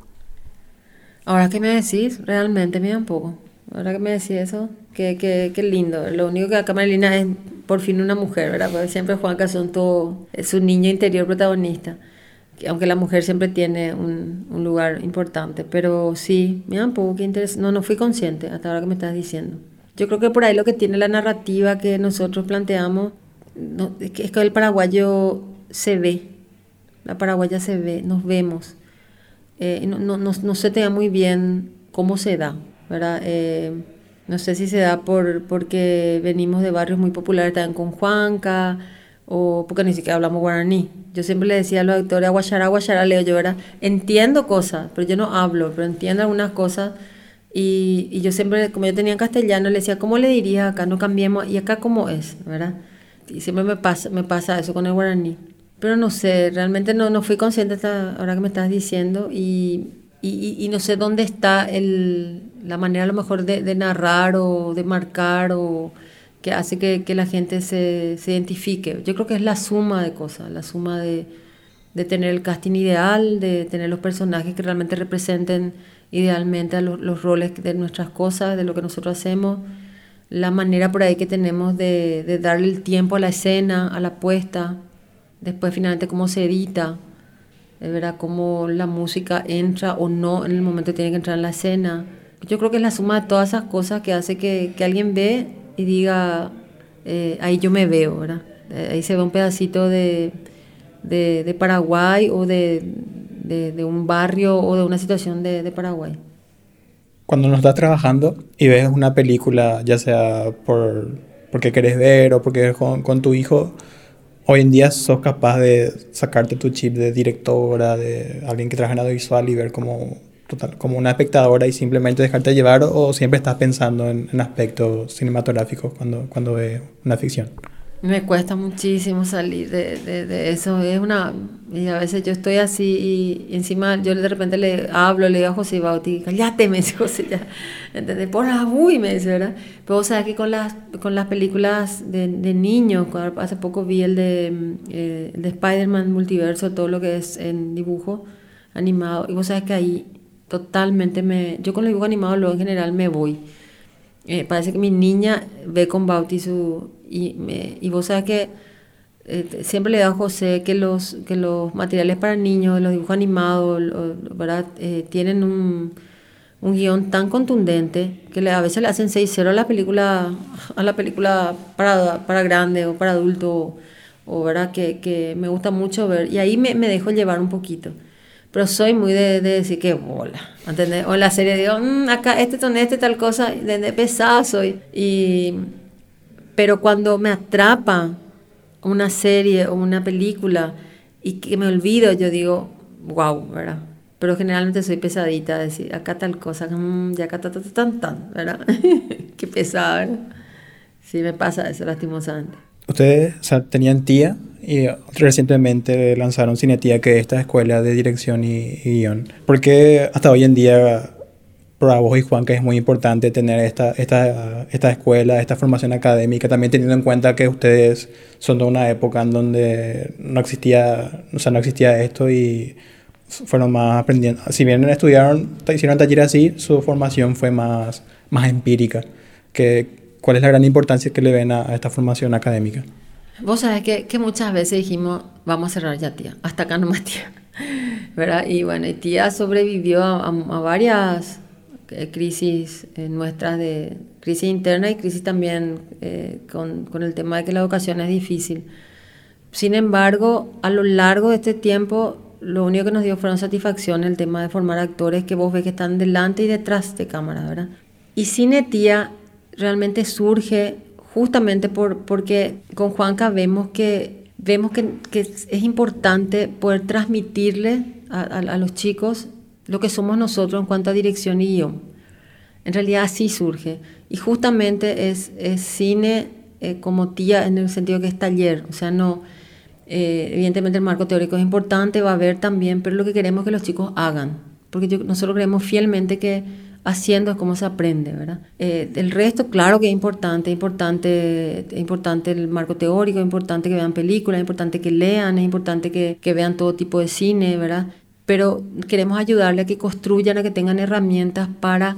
Ahora que me decís, realmente me da un poco. Ahora que me decís eso, qué, qué, qué lindo. Lo único que acá Marilina es por fin una mujer, ¿verdad? Porque siempre Juan todo es un niño interior protagonista. Aunque la mujer siempre tiene un, un lugar importante. Pero sí, me da un poco, qué interesante. No, no fui consciente hasta ahora que me estás diciendo. Yo creo que por ahí lo que tiene la narrativa que nosotros planteamos, no, que, es que el paraguayo se ve, la paraguaya se ve, nos vemos. Eh, no, no, no, se te muy bien cómo se da, ¿verdad? Eh, no sé si se da por, porque venimos de barrios muy populares también con Juanca o porque ni siquiera hablamos guaraní. Yo siempre le decía a los actores, aguachara, aguachara, leo yo, ¿verdad? Entiendo cosas, pero yo no hablo, pero entiendo algunas cosas. Y, y yo siempre, como yo tenía en castellano, le decía, ¿cómo le diría acá? No cambiemos. ¿Y acá cómo es? ¿Verdad? Y siempre me pasa, me pasa eso con el guaraní. Pero no sé, realmente no, no fui consciente hasta ahora que me estás diciendo y, y, no sé dónde está el, la manera a lo mejor de, de, narrar o de marcar o que hace que, que la gente se, se, identifique. Yo creo que es la suma de cosas, la suma de, de, tener el casting ideal, de tener los personajes que realmente representen idealmente a los, los roles de nuestras cosas, de lo que nosotros hacemos, la manera por ahí que tenemos de, de darle el tiempo a la escena, a la puesta después finalmente cómo se edita, ¿verdad? cómo la música entra o no en el momento que tiene que entrar en la escena. Yo creo que es la suma de todas esas cosas que hace que, que alguien ve y diga, eh, ahí yo me veo, ¿verdad? Eh, ahí se ve un pedacito de, de, de Paraguay o de, de, de, un barrio o de una situación de, de Paraguay. Cuando no estás trabajando y ves una película, ya sea por porque querés ver o porque con, con tu hijo, hoy en día sos capaz de sacarte tu chip de directora, de alguien que trabaja en audiovisual y ver como, total, como una espectadora y simplemente dejarte llevar o siempre estás pensando en, en aspectos cinematográficos cuando, cuando ves una ficción? Me cuesta muchísimo salir de, de, eso. Es una. Y a veces yo estoy así y, encima yo de repente le hablo, le digo a José Bauti, cállate, me dice José, ya. ¿Entendés? Por la uy, me dice, ¿verdad? Pero o sea que con las, con las películas de, de niños, hace poco vi el de, eh, de Spider-Man Multiverso, todo lo que es en dibujo animado. Y vos sabes que ahí totalmente me. Yo con los dibujos animados, luego en general me voy. Eh, parece que mi niña ve con Bauti su y, me, y vos sabes que eh, siempre le da a José que los, que los materiales para niños, los dibujos animados, ¿verdad? Eh, tienen un, un guion tan contundente que le, a veces le hacen 6-0 a la película, a la película para, para grande o para adulto, o, ¿verdad? Que, que, me gusta mucho ver. Y ahí me, me dejo llevar un poquito. Pero soy muy de, de decir que bola, ¿entendés? O en la serie digo, mm, acá este ton este tal cosa, de, de pesado soy. Y pero cuando me atrapa una serie o una película y que me olvido, yo digo, wow, ¿verdad? Pero generalmente soy pesadita, decir, acá tal cosa, mm, ya acá tan, tan, tan, ¿verdad? Qué pesada, ¿verdad? Sí, me pasa eso lastimosamente. Ustedes tenían tía y recientemente lanzaron Cinetía, que es esta escuela de dirección y, y guion. ¿Por qué hasta hoy en día para vos y Juan que es muy importante tener esta, esta, esta escuela, esta formación académica, también teniendo en cuenta que ustedes son de una época en donde no existía, o sea, no existía esto y fueron más aprendiendo. Si bien estudiaron, hicieron taller así, su formación fue más, más empírica. Que, ¿Cuál es la gran importancia que le ven a, esta formación académica? Vos sabés que, que, muchas veces dijimos, vamos a cerrar ya, tía, hasta acá nomás, tía. ¿verdad? Y bueno, y tía sobrevivió a, a varias eh, crisis eh, nuestras de crisis interna y crisis también eh, con, con, el tema de que la educación es difícil. Sin embargo, a lo largo de este tiempo, lo único que nos dio fueron satisfacción el tema de formar actores que vos ves que están delante y detrás de cámara, ¿verdad? Y Cinetía realmente surge justamente por, porque con Juanca vemos que, vemos que, que es importante poder transmitirle a, a, a los chicos lo que somos nosotros en cuanto a dirección y guion. En realidad así surge. Y justamente es, cine eh, como tía en el sentido que es taller. O sea, no, eh, evidentemente el marco teórico es importante, va a haber también, pero lo que queremos es que los chicos hagan. Porque nosotros creemos fielmente que haciendo es como se aprende, ¿verdad? Eh, el resto, claro que es importante, es importante, es importante el marco teórico, es importante que vean películas, es importante que lean, es importante que, que vean todo tipo de cine, ¿verdad? Pero queremos ayudarle a que construyan, a que tengan herramientas para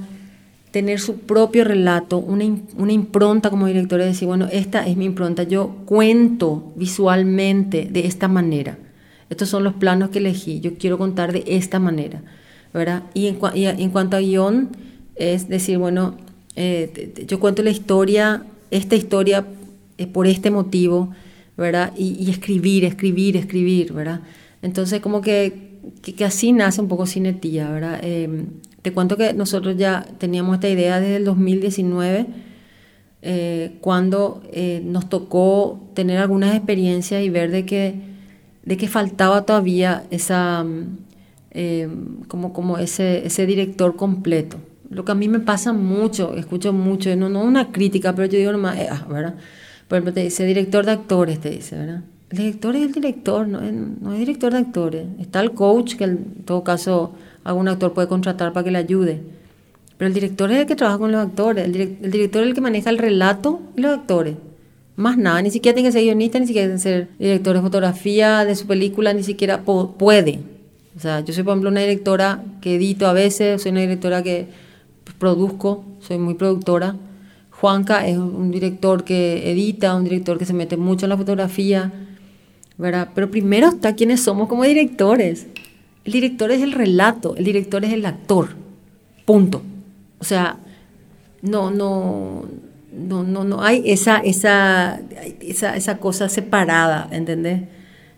tener su propio relato, una, una impronta como director, de decir, bueno, esta es mi impronta, yo cuento visualmente de esta manera. Estos son los planos que elegí, yo quiero contar de esta manera, ¿verdad? Y en, en cuanto a guion, es decir, bueno, eh, yo cuento la historia, esta historia es por este motivo, ¿verdad? Y, y escribir, escribir, escribir, ¿verdad? Entonces, como que que, así nace un poco Cinetía, ¿verdad? Em, te cuento que nosotros ya teníamos esta idea desde el 2019, eh, cuando eh, nos tocó tener algunas experiencias y ver de que, de que faltaba todavía esa, em, como, como ese, ese director completo. Lo que a mí me pasa mucho, escucho mucho, no, no una crítica, pero yo digo nomás, eh, ah, ¿verdad? Por ejemplo, te dice director de actores, te dice, ¿verdad? El director es el director, no es, director de actores. Está el coach, que en todo caso algún actor puede contratar para que le ayude. Pero el director es el que trabaja con los actores. El, director es el que maneja el relato y los actores. Más nada, ni siquiera tiene que ser guionista, ni siquiera tiene que ser director de fotografía de su película, ni siquiera puede. O sea, yo soy, por ejemplo, una directora que edito a veces, soy una directora que produzco, soy muy productora. Juanca es un director que edita, un director que se mete mucho en la fotografía ¿verdad? Pero primero está quienes somos como directores. El director es el relato, el director es el actor. Punto. O sea, no, no, no, no, no hay esa, esa, esa, esa cosa separada, ¿entendés?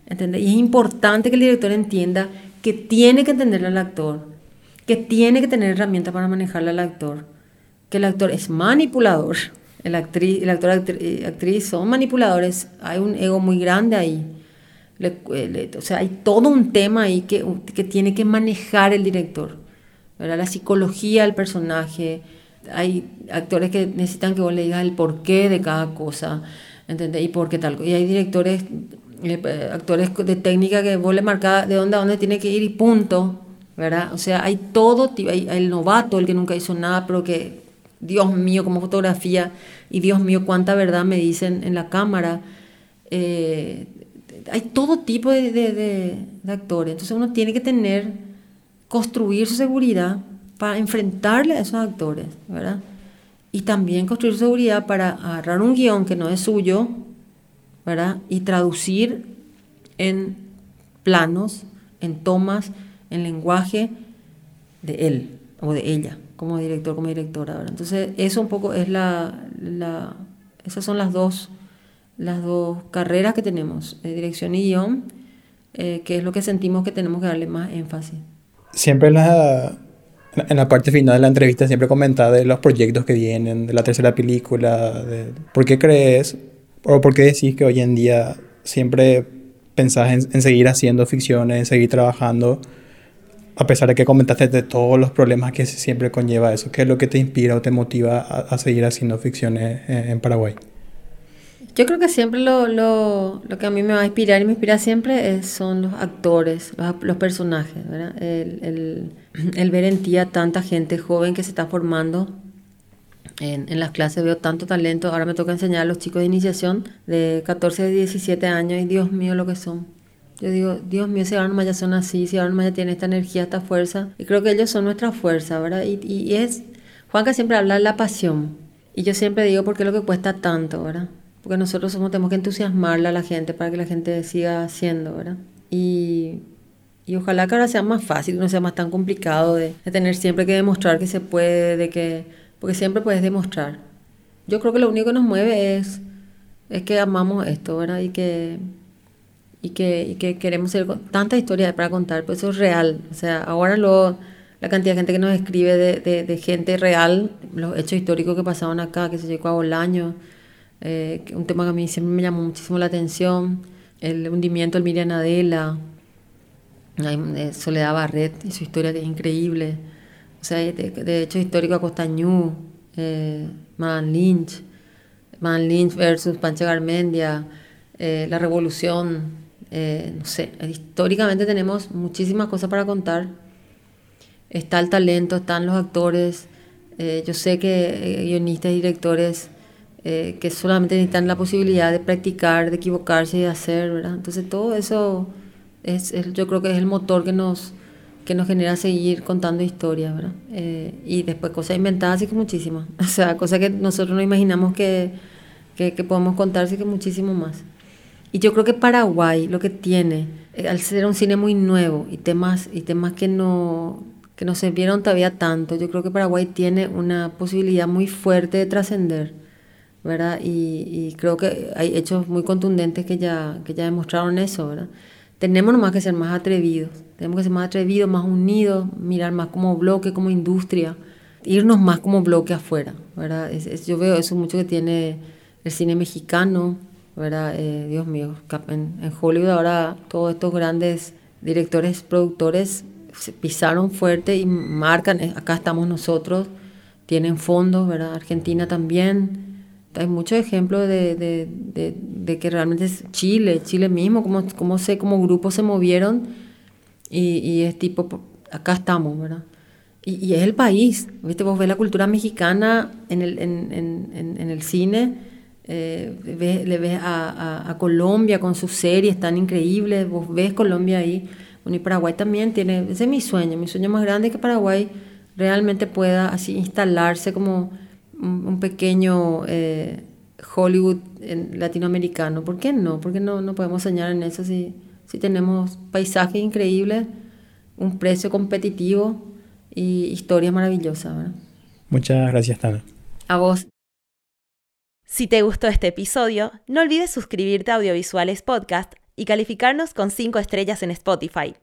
¿entendés? Y es importante que el director entienda que tiene que entenderle al actor, que tiene que tener herramientas para manejarle al actor, que el actor es manipulador, el, actriz, el actor y actriz son manipuladores, hay un ego muy grande ahí o sea, hay todo un tema ahí que, que tiene que manejar el director. ¿verdad? La psicología del personaje. Hay actores que necesitan que vos le digas el porqué de cada cosa. ¿entendés? Y por qué tal. Y hay directores, eh, actores de técnica que vos le marcás de dónde a dónde tiene que ir y punto, ¿verdad? O sea, hay todo, hay, hay el novato, el que nunca hizo nada, pero que, Dios mío, como fotografía, y Dios mío, cuánta verdad me dicen en la cámara. Eh, hay todo tipo de, de, de, actores. Entonces uno tiene que tener, construir su seguridad para enfrentarle a esos actores, ¿verdad? Y también construir su seguridad para agarrar un guion que no es suyo, ¿verdad? Y traducir en planos, en tomas, en lenguaje de él o de ella, como director, como directora, ¿verdad? Entonces eso un poco es la, la esas son las dos las dos carreras que tenemos, de dirección y guion, eh, que es lo que sentimos que tenemos que darle más énfasis. Siempre en la, en la parte final de la entrevista siempre comentaba de los proyectos que vienen, de la tercera película, de, ¿por qué crees o por qué decís que hoy en día siempre pensás en, seguir haciendo ficciones, en seguir trabajando, a pesar de que comentaste de todos los problemas que siempre conlleva eso? ¿Qué es lo que te inspira o te motiva a, seguir haciendo ficciones en Paraguay? Yo creo que siempre lo, lo, lo, que a mí me va a inspirar y me inspira siempre es, son los actores, los, los personajes, ¿verdad? El, el, el, ver en ti a tanta gente joven que se está formando. En, en, las clases veo tanto talento. Ahora me toca enseñar a los chicos de iniciación de 14, 17 años y Dios mío lo que son. Yo digo, Dios mío, si ahora ya son así, si ahora ya tienen esta energía, esta fuerza. Y creo que ellos son nuestra fuerza, ¿verdad? Y, y es, Juanca siempre habla de la pasión. Y yo siempre digo, ¿por qué lo que cuesta tanto, ¿verdad? Porque nosotros somos, tenemos que entusiasmarle a la gente para que la gente siga haciendo, ¿verdad? Y, y ojalá que ahora sea más fácil, no sea más tan complicado de, de, tener siempre que demostrar que se puede, de que, porque siempre puedes demostrar. Yo creo que lo único que nos mueve es, es que amamos esto, ¿verdad? Y que, y que, y que queremos ser tanta historia para contar, pues eso es real. O sea, ahora lo, la cantidad de gente que nos escribe de, de, de gente real, los hechos históricos que pasaron acá, que se llegó a Bolaño, eh, un tema que a mí siempre me llamó muchísimo la atención, el hundimiento del Miriam Adela, eh, Soledad Barret y su historia que es increíble, o sea, de, hecho histórico a Costañú, eh, Man Lynch, Man Lynch versus Pancha Garmendia, la revolución, no sé, históricamente tenemos muchísimas cosas para contar, está el talento, están los actores, yo sé que guionistas y directores eh, que solamente necesitan la posibilidad de practicar, de equivocarse y de hacer, ¿verdad? Entonces todo eso es, yo creo que es el motor que nos, que nos genera seguir contando historias, ¿verdad? Eh, y después cosas inventadas, sí que muchísimas. O sea, cosas que nosotros no imaginamos que, que, que podemos contar, sí que muchísimo más. Y yo creo que Paraguay lo que tiene, eh, al ser un cine muy nuevo y temas, y temas que no, que no se vieron todavía tanto, yo creo que Paraguay tiene una posibilidad muy fuerte de trascender ¿verdad? Y, creo que hay hechos muy contundentes que ya, que ya demostraron eso, ¿verdad? Tenemos nomás que ser más atrevidos, tenemos que ser más atrevidos, más unidos, mirar más como bloque, como industria, irnos más como bloque afuera, ¿verdad? yo veo eso mucho que tiene el cine mexicano, ¿verdad? Eh, Dios mío, en, en Hollywood ahora todos estos grandes directores, productores se pisaron fuerte y marcan, eh, acá estamos nosotros, tienen fondos, ¿verdad? Argentina también, hay muchos ejemplos de, de, de, que realmente es Chile, Chile mismo, como, como, se, como grupos se movieron y, y, es tipo, acá estamos, ¿verdad? Y, y, es el país, ¿viste? Vos ves la cultura mexicana en el, en, en, en el cine, eh, ves, le ves a, a, a, Colombia con sus series tan increíbles, vos ves Colombia ahí, bueno, y Paraguay también tiene, ese es mi sueño, mi sueño más grande es que Paraguay realmente pueda así instalarse como un, pequeño eh, Hollywood latinoamericano. ¿Por qué no? ¿Por qué no, no podemos soñar en eso si, si tenemos paisajes increíbles, un precio competitivo y historia maravillosa? Muchas gracias, Tana. A vos. Si te gustó este episodio, no olvides suscribirte a Audiovisuales Podcast y calificarnos con 5 estrellas en Spotify.